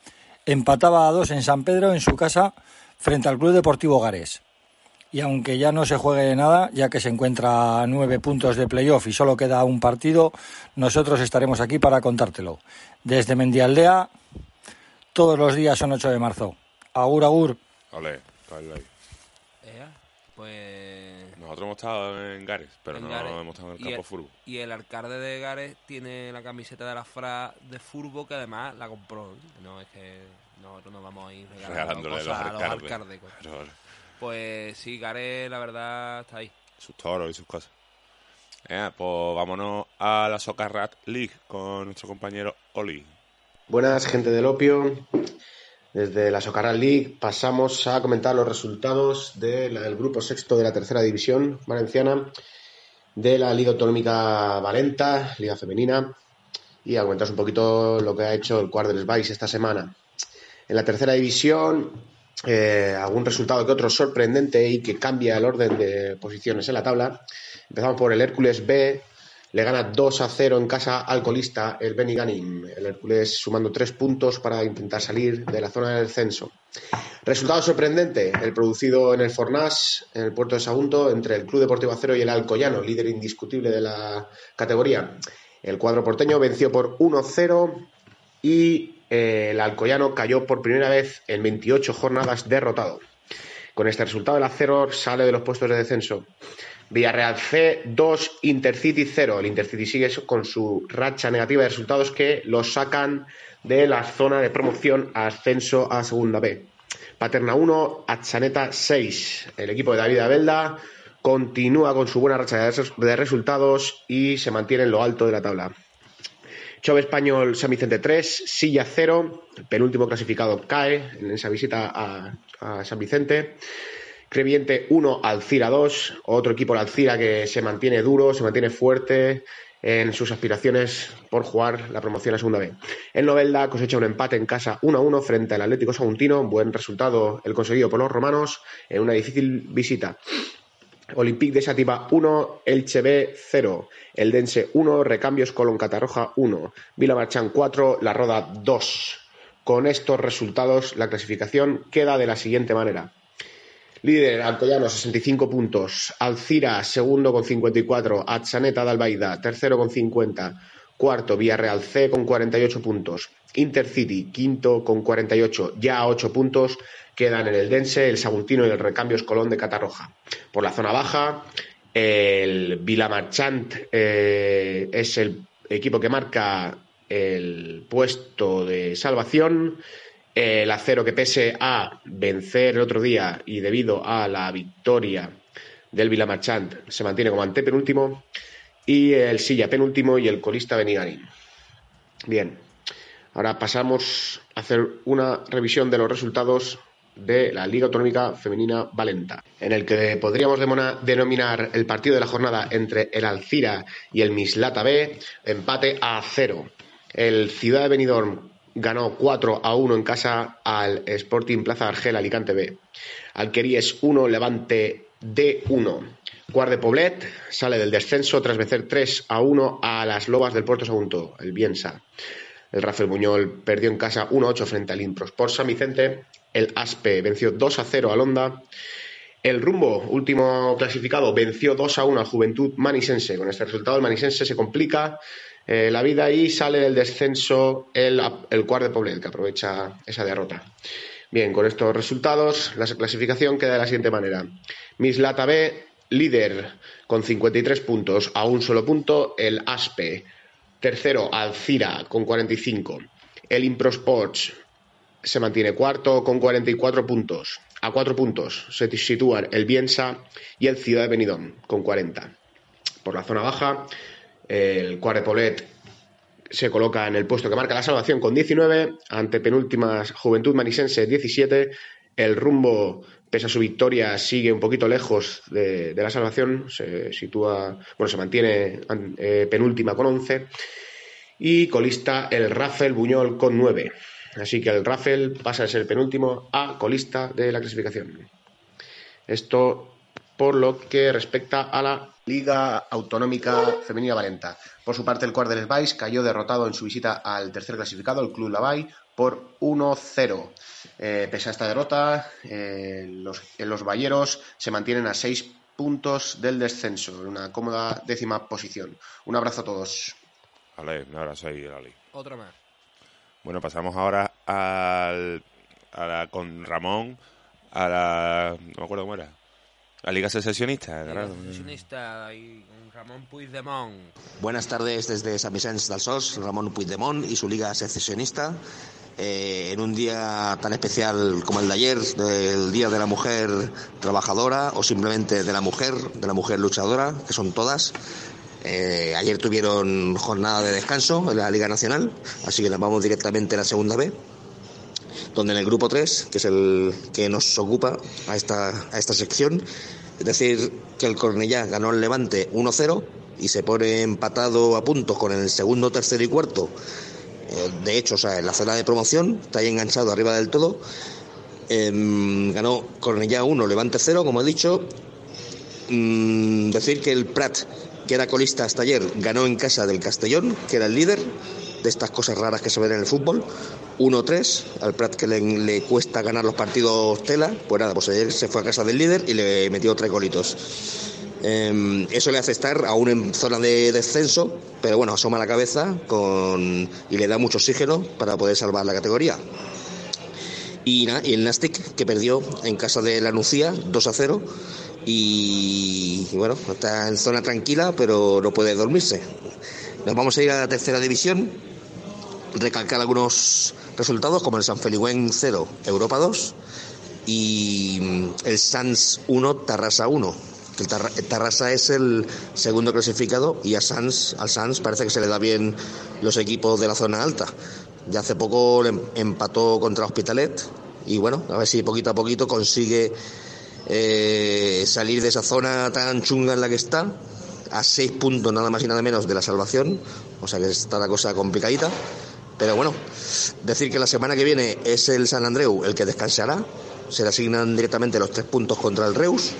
empataba a dos en San Pedro en su casa frente al Club Deportivo Gares. Y aunque ya no se juegue nada, ya que se encuentra a nueve puntos de playoff y solo queda un partido, nosotros estaremos aquí para contártelo. Desde Mendialdea, todos los días son 8 de marzo. Agur, agur. Ea, pues... Nosotros hemos estado en Gares, pero en no Gares. hemos estado en el campo fútbol. Y el alcalde de Gares tiene la camiseta de la FRA de fútbol que además la compró. No es que nosotros no vamos a ir regalando Regalándole cosas los a los alcaldes. Pues sí, Gares la verdad está ahí. sus toros y sus cosas. Eh, pues vámonos a la Socarrat League con nuestro compañero Oli. Buenas, gente del opio. Desde la Socarrat League pasamos a comentar los resultados del grupo sexto de la tercera división valenciana, de la Liga Autonómica Valenta, Liga Femenina, y a comentaros un poquito lo que ha hecho el Cuadres Vice esta semana. En la tercera división, eh, algún resultado que otro sorprendente y que cambia el orden de posiciones en la tabla. Empezamos por el Hércules B, le gana 2 a 0 en casa al colista el Beniganim. El Hércules sumando 3 puntos para intentar salir de la zona del descenso. Resultado sorprendente, el producido en el Fornás, en el puerto de Sagunto, entre el Club Deportivo Acero y el Alcoyano, líder indiscutible de la categoría. El cuadro porteño venció por 1-0 y eh, el Alcoyano cayó por primera vez en 28 jornadas derrotado. Con este resultado, el Acero sale de los puestos de descenso. Villarreal C 2, Intercity 0. El Intercity sigue con su racha negativa de resultados que los sacan de la zona de promoción a ascenso a Segunda B. Paterna 1, Atsaneta 6. El equipo de David Abelda continúa con su buena racha de res- de resultados y se mantiene en lo alto de la tabla. Chove Español San Vicente 3, Silla 0, penúltimo clasificado cae en esa visita a San Vicente. Creviente 1, Alcira 2, otro equipo, el Alcira, que se mantiene duro, se mantiene fuerte en sus aspiraciones por jugar la promoción a segunda B. El Novelda cosecha un empate en casa 1-1 frente al Atlético Saguntino, buen resultado el conseguido por los romanos en una difícil visita. Olympique de Sativa 1, Elche B 0, Eldense 1, Recambios Colón Catarroja 1, Vila Marchán 4, La Roda 2. Con estos resultados, la clasificación queda de la siguiente manera. Líder Alcoyano, 65 puntos. Alcira, segundo con 54. Atsaneta de Albaida, tercero con 50. Cuarto, Villarreal C con 48 puntos. Intercity, quinto con 48. Ya a 8 puntos quedan en el Dense, el Saguntino y el Recambios Colón de Catarroja. Por la zona baja, el Vilamarchant eh, es el equipo que marca el puesto de salvación. El acero que pese a vencer el otro día y debido a la victoria del Vilamarchant se mantiene como antepenúltimo. Y el Silla penúltimo y el colista Benigarín. Bien, ahora pasamos a hacer una revisión de los resultados de la Liga Autonómica Femenina Valenta, en el que podríamos denominar el partido de la jornada entre el Alcira y el Mislata B, empate a cero. El Ciudad de Benidorm ganó 4 a 1 en casa al Sporting Plaza Argel Alicante B. Alqueríes 1, Levante D1. Guard de Poblet sale del descenso tras vencer 3 a 1 a las Lobas del Puerto Sagunto, el Biensa. El Rafael Buñol perdió en casa 1-8 frente al Improsport San Vicente. El Aspe venció 2 a 0 al Honda. El Rumbo, último clasificado, venció 2 a 1 al Juventud Manisense. Con este resultado, el Manisense se complica eh, la vida y sale del descenso el, el Cuart de Poblet, que aprovecha esa derrota. Bien, con estos resultados, la clasificación queda de la siguiente manera. Mislata B, líder con 53 puntos, a un solo punto. El Aspe, tercero, Alcira con 45. El Improsports se mantiene cuarto con 44 puntos. A cuatro puntos se sitúan el Biensa y el Ciudad de Benidorm con 40. Por la zona baja, el Poblet se coloca en el puesto que marca la salvación con 19, ante penúltimas Juventud Manisense 17. El rumbo, pese a su victoria, sigue un poquito lejos de, de la salvación, se sitúa, bueno, se mantiene eh, penúltima con 11. Y colista el Rafael Buñol con 9. Así que el Rafael pasa de ser penúltimo a colista de la clasificación. Esto por lo que respecta a la Liga Autonómica Femenina Valenta. Por su parte, el Cuart del Vais cayó derrotado en su visita al tercer clasificado, el Club Lavai, por 1-0. Eh, pese a esta derrota, eh, los, los Valleros se mantienen a 6 puntos del descenso, en una cómoda décima posición. Un abrazo a todos. Vale, un abrazo ahí, Ali. Otro más. Bueno, pasamos ahora al, a la, con Ramón a la... no me acuerdo cómo era. La Liga Secesionista, claro. Sesionista y con Ramón Puigdemont. Buenas tardes desde San Vicente del Sos, Ramón Puigdemont y su liga secesionista. Eh, en un día tan especial como el de ayer, el Día de la Mujer Trabajadora o simplemente de la mujer, de la mujer luchadora, que son todas. Eh, ayer tuvieron jornada de descanso en la Liga Nacional, así que nos vamos directamente a la segunda B, donde en el grupo 3, que es el que nos ocupa a esta, a esta sección, es decir, que el Cornellá ganó el Levante 1-0 y se pone empatado a puntos con el segundo, tercero y cuarto. Eh, de hecho, o sea, en la zona de promoción, está ahí enganchado arriba del todo. Em, ganó Cornellá 1, Levante 0, como he dicho. Mm, decir que el Prat, que era colista hasta ayer, ganó en casa del Castellón, que era el líder de estas cosas raras que se ven en el fútbol. 1-3, al Prat que le, cuesta ganar los partidos tela, pues nada, pues ayer se fue a casa del líder y le metió tres golitos. Eh, eso le hace estar aún en zona de descenso, pero bueno, asoma la cabeza con, y le da mucho oxígeno para poder salvar la categoría. Y, nada, y el Nastic que perdió en casa de la Nucía 2 a 0 y, y bueno, está en zona tranquila pero no puede dormirse. Nos vamos a ir a la tercera división, recalcar algunos resultados como el San Feligüen 0, Europa 2 y el Sans 1, Tarrasa 1. que el, Tarra- el Tarrasa es el segundo clasificado y a Sans, al Sans parece que se le da bien los equipos de la zona alta. Ya hace poco em- empató contra Hospitalet y bueno, a ver si poquito a poquito consigue eh, salir de esa zona tan chunga en la que está, a seis puntos nada más y nada menos de la salvación, o sea que está la cosa complicadita. Pero bueno, decir que la semana que viene es el San Andreu el que descansará, se le asignan directamente los tres puntos contra el Reus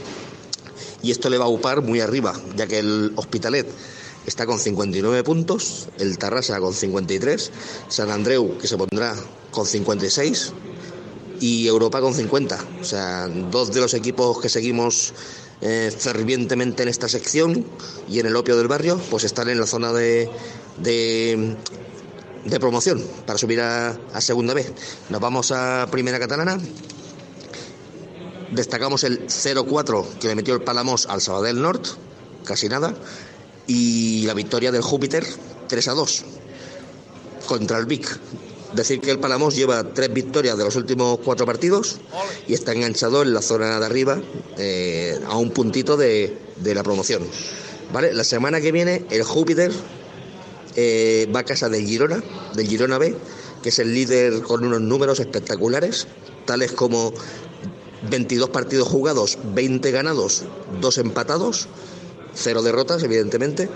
y esto le va a upar muy arriba, ya que el Hospitalet está con 59 puntos, el Tarrasa con 53, San Andreu que se pondrá con 56 y Europa con 50. O sea, dos de los equipos que seguimos eh, fervientemente en esta sección y en el opio del barrio, pues están en la zona de, de, de promoción para subir a, segunda vez. Nos vamos a primera catalana. Destacamos el 0-4 que le metió el Palamos al Sabadell Norte, casi nada, y la victoria del Júpiter 3-2 contra el Vic. Decir que el Palamos lleva tres victorias de los últimos cuatro partidos y está enganchado en la zona de arriba eh, a un puntito de, de la promoción. ¿Vale? La semana que viene el Júpiter eh, va a casa del Girona, del Girona B, que es el líder con unos números espectaculares, tales como 22 partidos jugados, 20 ganados, 2 empatados, 0 derrotas, evidentemente,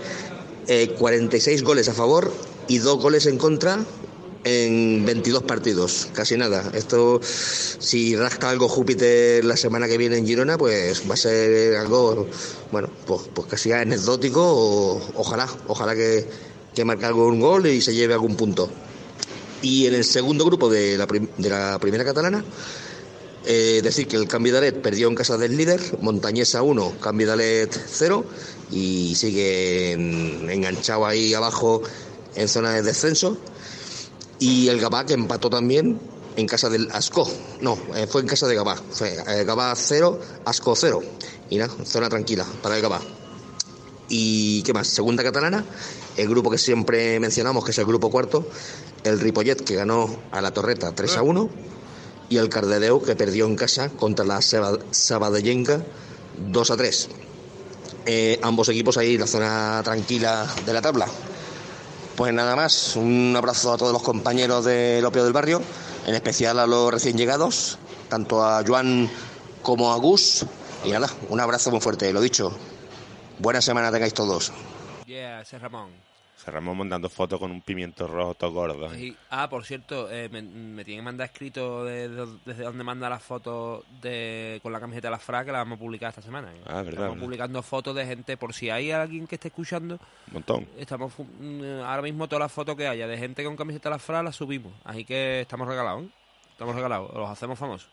eh, 46 goles a favor y 2 goles en contra en 22 partidos, casi nada. Esto, si rasca algo Júpiter la semana que viene en Girona, pues va a ser algo, bueno, pues, pues casi anecdótico, o, ojalá, ojalá que, que marque algún gol y se lleve algún punto. Y en el segundo grupo de la, de la primera catalana, eh, decir que el Cambidalet perdió en casa del líder, Montañesa 1, Cambidalet 0 y sigue en- enganchado ahí abajo en zona de descenso. Y el Gabá que empató también en casa del Asco. No, eh, fue en casa de Gabá. Fue eh, Gabá 0, Asco 0. Y nada, zona tranquila para el Gabá. Y qué más, segunda catalana, el grupo que siempre mencionamos, que es el grupo cuarto, el Ripollet que ganó a la Torreta 3 a 1 y el Cardedeu que perdió en casa contra la Saba- Sabadellenca 2 a 3. Eh, ambos equipos ahí en la zona tranquila de la tabla. Pues nada más, un abrazo a todos los compañeros del Opio del Barrio, en especial a los recién llegados, tanto a Joan como a Gus. Y nada, un abrazo muy fuerte, lo dicho. Buena semana tengáis todos. Yeah, ese es Ramón. Se Ramón mandando fotos con un pimiento rojo todo gordo. Y- ah, por cierto, eh, me, me tienen que mandar escrito de- de- desde donde manda las fotos de, con la camiseta de la FRA que la vamos a publicar esta semana. ¿eh? Ah, verdad, Estamos verdad. publicando fotos de gente, por si hay alguien que esté escuchando. Un montón. Estamos mm, ahora mismo todas las fotos que haya de gente con camiseta de la FRA las subimos. Así que estamos regalados. ¿eh? Estamos regalados, los hacemos famosos.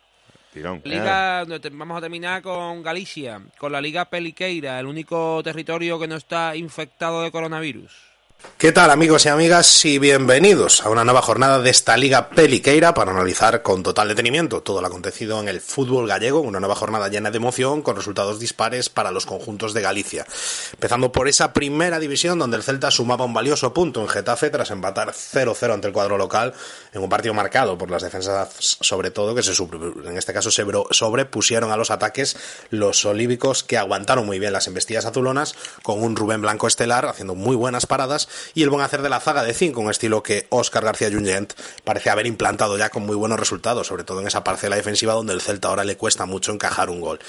Tirón. Liga, te- vamos a terminar con Galicia, con la Liga Peliqueira, el único territorio que no está infectado de coronavirus. ¿Qué tal amigos y amigas y bienvenidos a una nueva jornada de esta Liga Peliqueira para analizar con total detenimiento todo lo acontecido en el fútbol gallego, una nueva jornada llena de emoción con resultados dispares para los conjuntos de Galicia. Empezando por esa primera división donde el Celta sumaba un valioso punto en Getafe tras empatar 0-0 ante el cuadro local en un partido marcado por las defensas sobre todo que se en este caso se sobrepusieron a los ataques los olívicos que aguantaron muy bien las embestidas azulonas con un Rubén Blanco estelar haciendo muy buenas paradas y el buen hacer de la zaga de 5, un estilo que Óscar García Junyent parece haber implantado ya con muy buenos resultados, sobre todo en esa parcela defensiva donde el Celta ahora le cuesta mucho encajar un gol.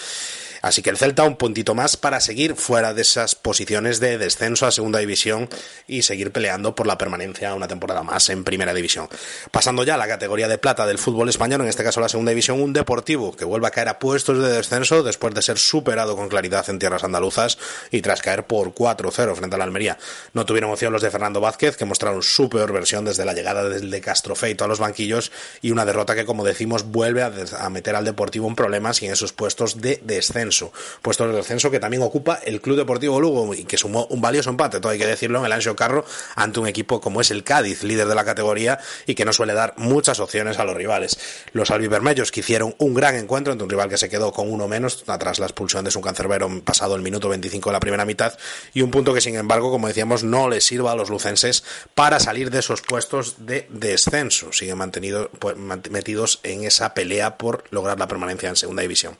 Así que el Celta un puntito más para seguir fuera de esas posiciones de descenso a segunda división y seguir peleando por la permanencia una temporada más en primera división. Pasando ya a la categoría de plata del fútbol español, en este caso la segunda división, un deportivo que vuelve a caer a puestos de descenso después de ser superado con claridad en tierras andaluzas y tras caer por 4-0 frente a la Almería. No tuvieron opción los de Fernando Vázquez, que mostraron su peor versión desde la llegada del de Castrofeito a los banquillos y una derrota que, como decimos, vuelve a, meter al Deportivo en problemas y en esos puestos de descenso. Puestos de descenso que también ocupa el Club Deportivo Lugo y que sumó un valioso empate, todo hay que decirlo, en el Ancho Carro ante un equipo como es el Cádiz, líder de la categoría y que no suele dar muchas opciones a los rivales. Los albivermellos que hicieron un gran encuentro ante un rival que se quedó con uno menos tras la expulsión de su cancerbero pasado el minuto 25 de la primera mitad y un punto que sin embargo, como decíamos, no les sirva a los lucenses para salir de esos puestos de descenso. Siguen mantenido, pues, metidos en esa pelea por lograr la permanencia en segunda división.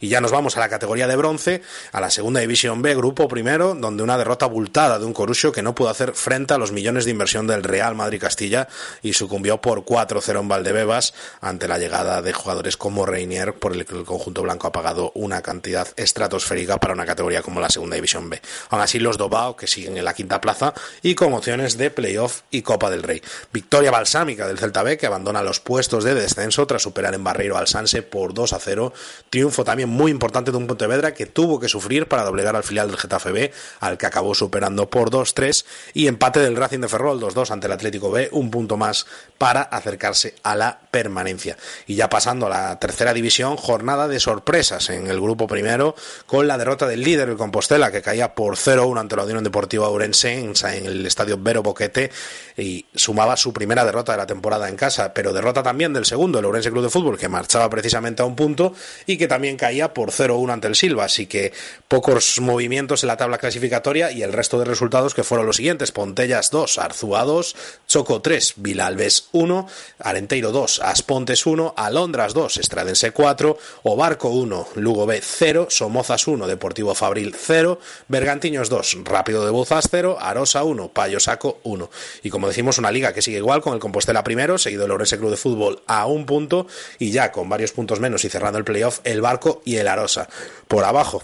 Y ya nos vamos a la categoría de bronce a la segunda división B, grupo primero, donde una derrota abultada de un Corusio que no pudo hacer frente a los millones de inversión del Real Madrid Castilla y sucumbió por 4-0 en Valdebebas ante la llegada de jugadores como Reinier, por el que el conjunto blanco ha pagado una cantidad estratosférica para una categoría como la segunda división B. Aún así, los Dobao, que siguen en la quinta plaza y con opciones de playoff y Copa del Rey. Victoria balsámica del Celta B, que abandona los puestos de descenso tras superar en Barreiro al Sanse por 2 a 0. Triunfo también muy importante un Pontevedra que tuvo que sufrir para doblegar al filial del Getafe B, al que acabó superando por 2-3. Y empate del Racing de Ferrol 2-2 ante el Atlético B, un punto más para acercarse a la permanencia. Y ya pasando a la tercera división, jornada de sorpresas en el grupo primero, con la derrota del líder, el Compostela, que caía por 0-1 ante la Unión Deportiva Ourense en, el estadio Vero Boquete y sumaba su primera derrota de la temporada en casa, pero derrota también del segundo, el Ourense Club de Fútbol, que marchaba precisamente a un punto y que también caía por 0-1 ante el Silva, así que pocos movimientos en la tabla clasificatoria y el resto de resultados que fueron los siguientes, Pontellas 2, Arzúa 2, Choco 3, Vilalbes 1, Arenteiro 2, Aspontes 1, Alondras 2, Estradense 4, Obarco 1, Lugo B 0, Somozas 1, Deportivo Fabril 0, Bergantiños 2, Rápido de Buzas 0, Arosa 1, Payo Saco 1. Y como decimos, una liga que sigue igual con el Compostela primero, seguido el Orense Club de Fútbol a un punto y ya con varios puntos menos y cerrando el playoff el Barco y el Arosa. Por abajo,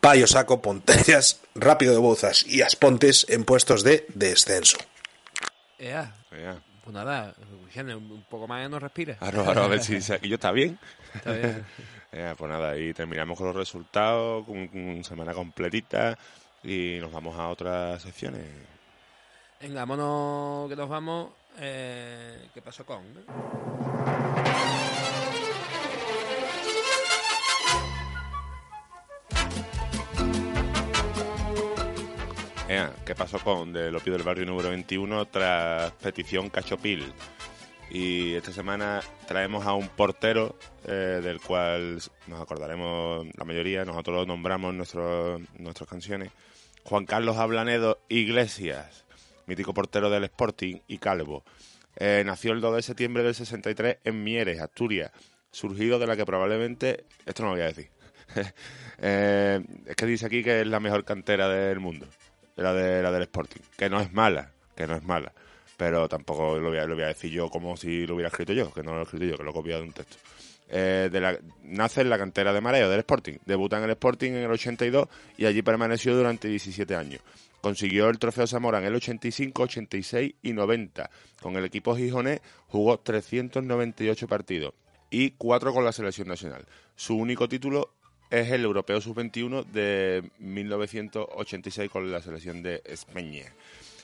Payo Saco, Pontellas, Rápido de Buzas y Aspontes en puestos de descenso. Ea. Pues nada, un poco más no respira. Ahora, ahora, a ver si aquello está bien. Está bien. Eh, pues nada, y terminamos con los resultados, con, con semana completita y nos vamos a otras secciones. Venga, vámonos que nos vamos. Eh, ¿Qué pasó con? Ea, ¿Qué pasó con Del Opio del Barrio número 21 tras petición Cachopil? Y esta semana traemos a un portero eh, del cual nos acordaremos la mayoría, nosotros lo nombramos en nuestro- nuestras canciones. Juan Carlos Ablanedo Iglesias, mítico portero del Sporting y Calvo. Eh, nació el 2 de septiembre del 63 en Mieres, Asturias, surgido de la que probablemente, esto no lo voy a decir, Eh, es que dice aquí que es la mejor cantera del mundo, la, de, la del Sporting, que no es mala, que no es mala, pero tampoco lo voy, a, lo voy a decir yo como si lo hubiera escrito yo, que no lo he escrito yo, que lo he copiado de un texto. Eh, nace en la cantera de Mareo del Sporting, debuta en el Sporting en el 82 y allí permaneció durante 17 años. Consiguió el trofeo Zamora en el 85, 86 y 90. Con el equipo gijonés jugó 398 partidos y 4 con la selección nacional. Su único título es el Europeo Sub-21 de 1986 con la selección de España.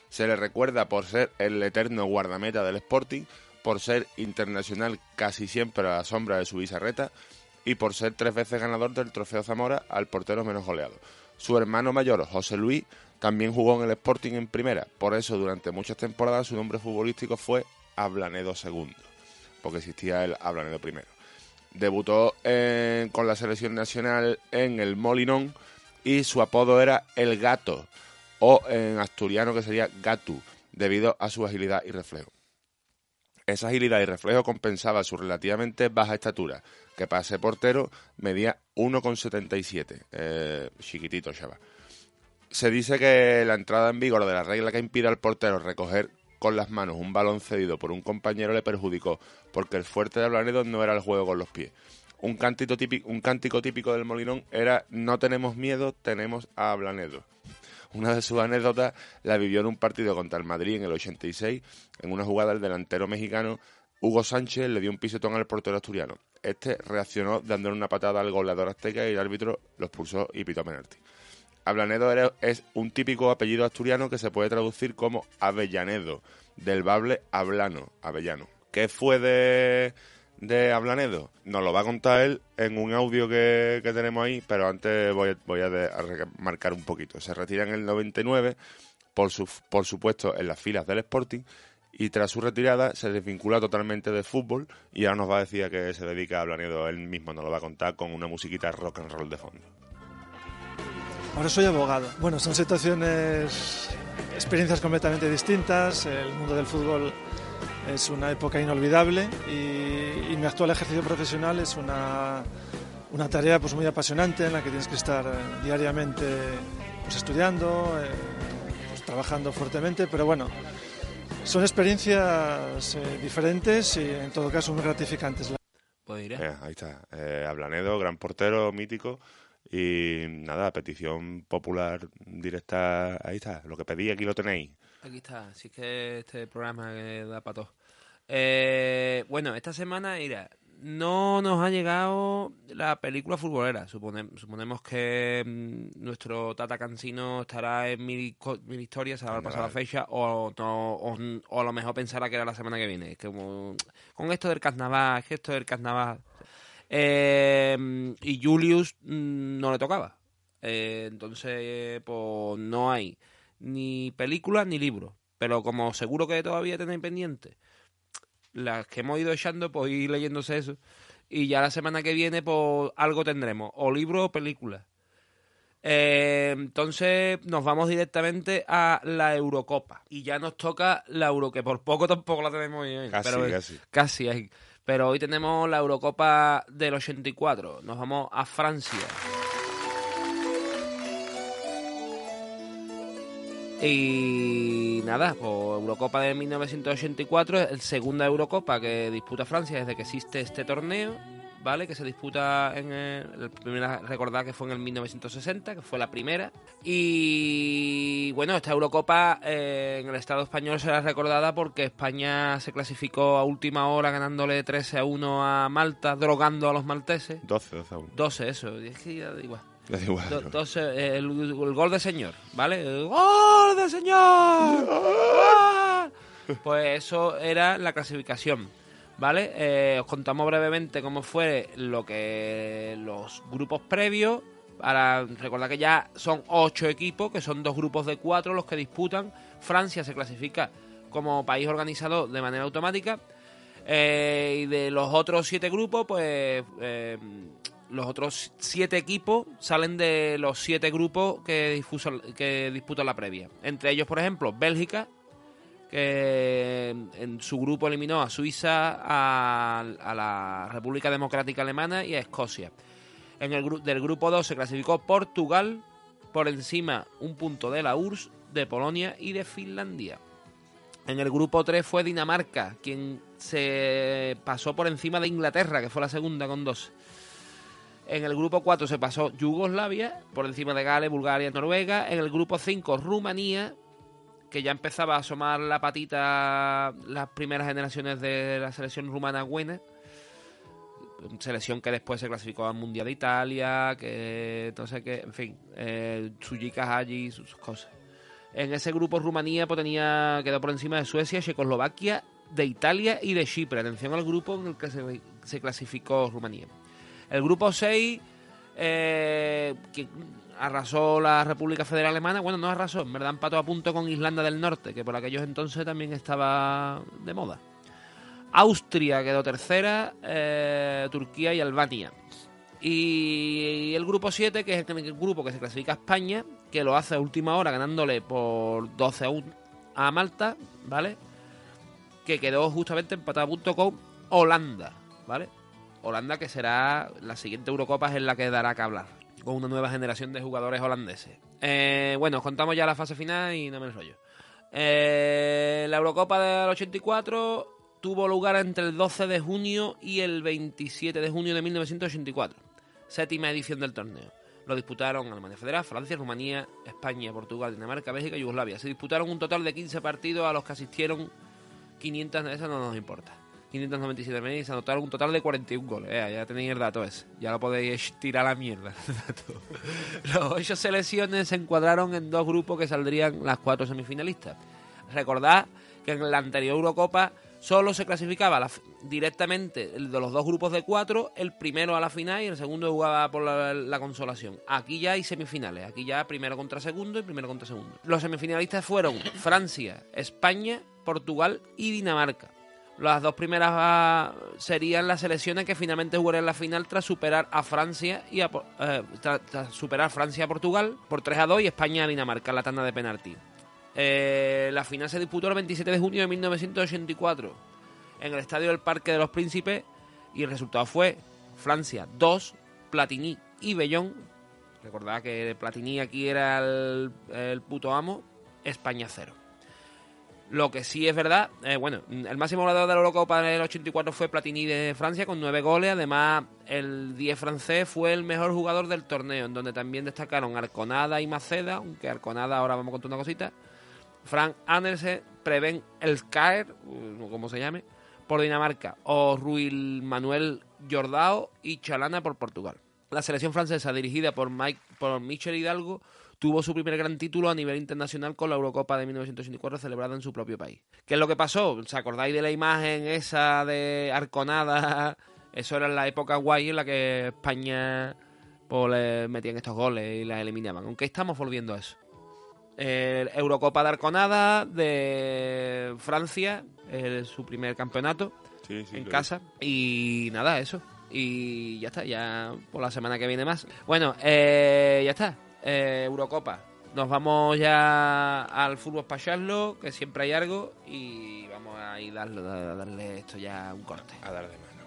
Se le recuerda por ser el eterno guardameta del Sporting, por ser internacional casi siempre a la sombra de su bizarreta y por ser tres veces ganador del Trofeo Zamora al portero menos goleado. Su hermano mayor, José Luis, también jugó en el Sporting en primera, por eso durante muchas temporadas su nombre futbolístico fue Ablanedo II, porque existía el Ablanedo primero. Debutó eh, con la selección nacional en el Molinón y su apodo era El Gato, o en asturiano que sería Gatu, debido a su agilidad y reflejo. Esa agilidad y reflejo compensaba su relativamente baja estatura, que para ser portero medía 1,77, eh, chiquitito, chaval. Se dice que la entrada en vigor de la regla que impide al portero recoger con las manos un balón cedido por un compañero le perjudicó, porque el fuerte de Ablanedo no era el juego con los pies. Un cántico típico, un cántico típico del Molinón era no tenemos miedo, tenemos a Ablanedo. Una de sus anécdotas la vivió en un partido contra el Madrid en el 86. En una jugada el delantero mexicano Hugo Sánchez le dio un pisetón al portero asturiano. Este reaccionó dándole una patada al goleador azteca y el árbitro lo expulsó y pitó penalti. Ablanedo es un típico apellido asturiano que se puede traducir como Avellanedo, del bable hablano, avellano. ¿Qué fue de, de Ablanedo? Nos lo va a contar él en un audio que, que tenemos ahí, pero antes voy, a, de- a remarcar un poquito. Se retira en el 99, por, su, por supuesto en las filas del Sporting, y tras su retirada se desvincula totalmente del fútbol y ahora nos va a decir que se dedica a Ablanedo él mismo, nos lo va a contar con una musiquita rock and roll de fondo. Ahora soy abogado. Bueno, son situaciones, experiencias completamente distintas. El mundo del fútbol es una época inolvidable y, y mi actual ejercicio profesional es una, una tarea pues muy apasionante en la que tienes que estar eh, diariamente pues estudiando, eh, pues, trabajando fuertemente, pero bueno, son experiencias eh, diferentes y en todo caso muy gratificantes. Pues iré. Eh, ahí está. Eh, Ablanedo, gran portero, mítico. Y nada, petición popular directa. Ahí está. Lo que pedí, aquí lo tenéis. Aquí está, así que este programa que da para todo. Eh, bueno, esta semana, mira, no nos ha llegado la película futbolera. Supone- suponemos que mm, nuestro Tata Cansino estará en mil, mil historias, se habrá pasado la fecha, o, no, o, o a lo mejor pensará que era la semana que viene. Es como, con esto del carnaval, es que esto del carnaval. Eh, y Julius mm, no le tocaba. Eh, entonces, pues no hay ni películas ni libros. Pero como seguro que todavía tenéis pendientes las que hemos ido echando, pues ir leyéndose eso. Y ya la semana que viene, pues algo tendremos, o libro o película. Eh, entonces nos vamos directamente a la Eurocopa. Y ya nos toca la Euro, que por poco tampoco la tenemos hoy. Casi, pero, casi. Casi. Pero hoy tenemos la Eurocopa del 84. Nos vamos a Francia. Y nada, pues Eurocopa de 1984 es la segunda Eurocopa que disputa Francia desde que existe este torneo, ¿vale? Que se disputa en el, primera, recordad que fue en el 1960, que fue la primera. Y bueno, esta Eurocopa eh, en el Estado español será recordada porque España se clasificó a última hora ganándole 13 a 1 a Malta, drogando a los malteses. 12, 12 a 1. 12, eso, es que ya da igual. 12, eh, el, el gol de señor, ¿vale? El ¡Gol de señor! ¡Ah! Pues eso era la clasificación, ¿vale? Eh, os contamos brevemente cómo fue lo que los grupos previos. Para recordar que ya son ocho equipos, que son dos grupos de cuatro los que disputan. Francia se clasifica como país organizador de manera automática. Eh, y de los otros siete grupos, pues eh, los otros siete equipos salen de los siete grupos que, difusan- que disputan la previa. Entre ellos, por ejemplo, Bélgica, que en su grupo eliminó a Suiza, a, la República Democrática Alemana y a Escocia. En el gru- del grupo 2 se clasificó Portugal, por encima un punto de la URSS, de Polonia y de Finlandia. En el grupo 3 fue Dinamarca, quien se pasó por encima de Inglaterra, que fue la segunda con 12. En el grupo 4 se pasó Yugoslavia, por encima de Gales, Bulgaria, Noruega. En el grupo 5 Rumanía, que ya empezaba a asomar la patita las primeras generaciones de la selección rumana buena. Selección que después se clasificó al Mundial de Italia, que entonces que, en fin, eh, allí, sus, sus cosas. En ese grupo Rumanía pues, tenía, quedó por encima de Suecia, Checoslovaquia, de Italia y de Chipre. Atención al grupo en el que se, se clasificó Rumanía. El grupo 6, eh, que arrasó la República Federal Alemana. Bueno, no arrasó, en verdad empató a punto con Irlanda del Norte, que por aquellos entonces también estaba de moda. Austria quedó tercera, eh, Turquía y Albania. Y el grupo 7, que es el, grupo que se clasifica a España, que lo hace a última hora ganándole por 12 a 1 a Malta, ¿vale? Que quedó justamente empatado a punto con Holanda, ¿vale? Holanda que será la siguiente Eurocopa es en la que dará que hablar, con una nueva generación de jugadores holandeses. Eh, bueno, os contamos ya la fase final y no me enrollo. Eh, la Eurocopa del 84 tuvo lugar entre el 12 de junio y el 27 de junio de 1984, séptima edición del torneo. Lo disputaron Alemania Federal, Francia, Rumanía, España, Portugal, Dinamarca, Bélgica y Yugoslavia. Se disputaron un total de 15 partidos a los que asistieron 500, eso no nos importa. 597 mil y se anotaron un total de 41 goles. Ya tenéis el dato ese. Ya lo podéis tirar a la mierda. Los ocho selecciones se encuadraron en dos grupos que saldrían las cuatro semifinalistas. Recordad que en la anterior Eurocopa solo se clasificaba la- directamente de los dos grupos de cuatro, el primero a la final y el segundo jugaba por la consolación. Aquí ya hay semifinales, aquí ya primero contra segundo y primero contra segundo. Los semifinalistas fueron Francia, España, Portugal y Dinamarca. Las dos primeras ah, serían las selecciones que finalmente jugarían la final tras superar a Francia y a, eh, superar Francia a Portugal por 3 a 2 y España a Dinamarca en la tanda de penalti. Eh, la final se disputó el 27 de junio de 1984 en el estadio del Parque de los Príncipes y el resultado fue Francia 2, Platini y Bellón. Recordad que Platini aquí era el, el puto amo. España cero. Lo que sí es verdad, eh, bueno, el máximo goleador de la Eurocopa del 84 fue Platini de Francia con nueve goles. Además, el 10 francés fue el mejor jugador del torneo, en donde también destacaron Arconada y Maceda, aunque Arconada ahora vamos a contar una cosita. Frank Andersen, Preven Elskaer, uh, como se llame, por Dinamarca, o Ruil Manuel Jordao y Chalana por Portugal. La selección francesa, dirigida por, Mike, por Michel Hidalgo, tuvo su primer gran título a nivel internacional con la Eurocopa de 1984 celebrada en su propio país. ¿Qué es lo que pasó? ¿Os acordáis de la imagen esa de Arconada? Eso era la época guay en la que España pues, le metían estos goles y las eliminaban. Aunque estamos volviendo a eso. El Eurocopa de Arconada de Francia, el- su primer campeonato Sí, sí, en casa. Y nada, eso. Y ya está, ya por la semana que viene más. Bueno, eh, ya está. Eh, Eurocopa. Nos vamos ya al fútbol pasarlo, que siempre hay algo. Y vamos a ir darle, a darle esto ya un corte. A darle mano.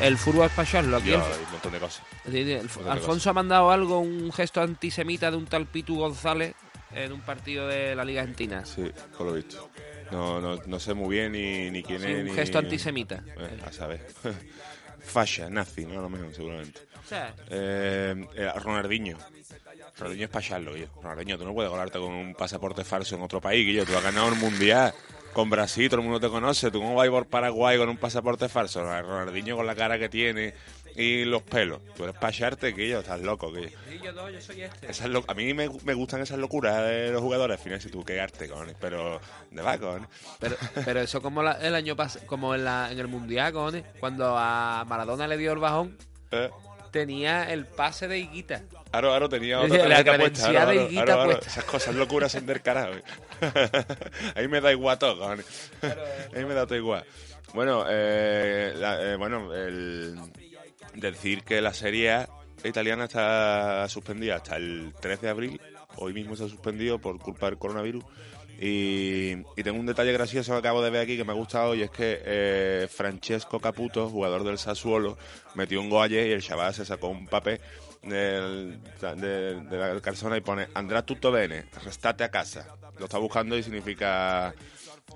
El fútbol. Yo, el- hay un montón de cosas. Alfonso ha mandado algo, un gesto antisemita de un tal Pitu González en un partido de la Liga Argentina. Sí, por lo visto. No, no, no sé muy bien ni, ni quién Sí, es. un ni... gesto antisemita. Eh, a saber. Fascia, nazi, ¿no? A lo mejor, seguramente. O sea, Eh, eh, Ronaldinho. Ronaldinho es pacharlo, yo. Ronaldinho, tú no puedes colarte con un pasaporte falso en otro país, yo. Tú has ganado un mundial con Brasil, todo el mundo te conoce. ¿Tú cómo vas por Paraguay con un pasaporte falso? Ronaldinho con la cara que tiene y los pelos. Tú eres pacharte, que yo. Estás loco, que Sí, yo no, yo soy este. esas lo- a mí me, me gustan esas locuras de los jugadores. Al final, si tú quedarte, cojones. Pero, de va, cojones. Pero, pero eso como la- el año pasado, como en, la, en el Mundial, cojones, cuando a Maradona le dio el bajón, Eh, tenía el pase de Higuita. Aro, Aro tenía otra la puesta. Aro, de Higuita Aro, Aro. puesta. Esas cosas locuras son del carajo. Ahí me da igual todo, cojones. Ahí me da todo igual. Bueno, eh, la- eh, bueno, el decir que la serie italiana está suspendida hasta el 3 de abril. Hoy mismo se ha suspendido por culpa del coronavirus. Y, tengo un detalle gracioso que acabo de ver aquí que me ha gustado y es que eh, Francesco Caputo, jugador del Sassuolo, metió un gol ayer y el chaval se sacó un papel del, de, de la calzona y pone Andrá tutto bene, restate a casa. Lo está buscando y significa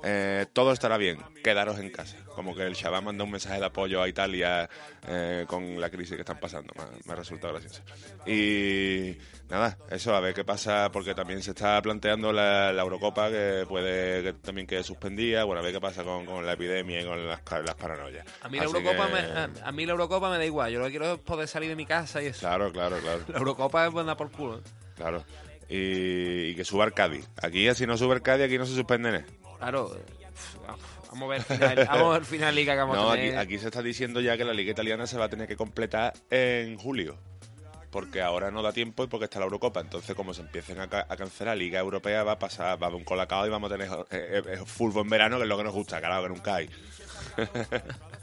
eh, todo estará bien, quedaros en casa. Como que el chaval manda un mensaje de apoyo a Italia eh, con la crisis que están pasando. Me, ha- me ha resultado gracioso. Y nada, eso, a ver qué pasa, porque también se está planteando la, la Eurocopa, que puede que también quede suspendida. Bueno, a ver qué pasa con, con la epidemia y con las, las paranoias. A mí, la Así Eurocopa que- me, a, a mí la Eurocopa me da igual. Yo lo que quiero es poder salir de mi casa y eso. Claro, claro, claro. La Eurocopa es buena por culo. ¿eh? Claro. Y, y que suba el Cádiz. Aquí, si no sube el Cádiz, aquí no se suspende nada. Claro. eh, Vamos a ver final, vamos a ver final liga que vamos No, a aquí, tener. aquí se está diciendo ya que la liga italiana se va a tener que completar en julio. Porque ahora no da tiempo y porque está la Eurocopa. Entonces, como se empiecen a, ca- a cancelar, la Liga Europea va a pasar, va a haber un colacao y vamos a tener eh, eh, fútbol en verano, que es lo que nos gusta, claro, que nunca hay.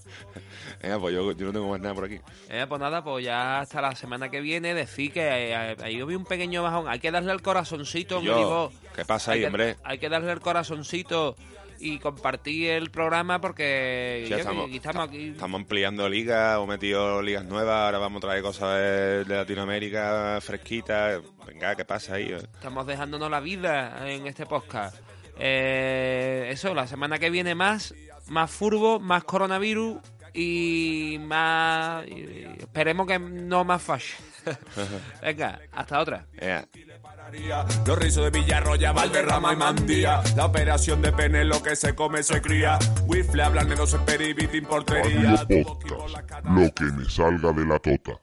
Venga, pues yo, yo no tengo más nada por aquí. Eh, pues nada, pues ya hasta la semana que viene decir que eh, ahí yo vi un pequeño bajón. Hay que darle al corazoncito, yo, Meribo. ¿qué pasa Hay ahí, que- hombre? Hay que darle el corazoncito y compartir el programa porque Sí, yo, estamos, aquí estamos aquí. estamos ampliando ligas, hemos metido ligas nuevas, ahora vamos a traer cosas de, de Latinoamérica fresquitas. Venga, ¿qué pasa ahí? Estamos dejándonos la vida en este podcast. Eh, eso, la semana que viene más, más furbo, más coronavirus y más... y esperemos que no más fash. Venga, hasta otra. Los rizos de Villarroya, Valderrama y Mandía. La operación de pene, lo que se come se cría. Wifle, hablan de dos peribitin portería. Podcast, lo que me salga de la tota.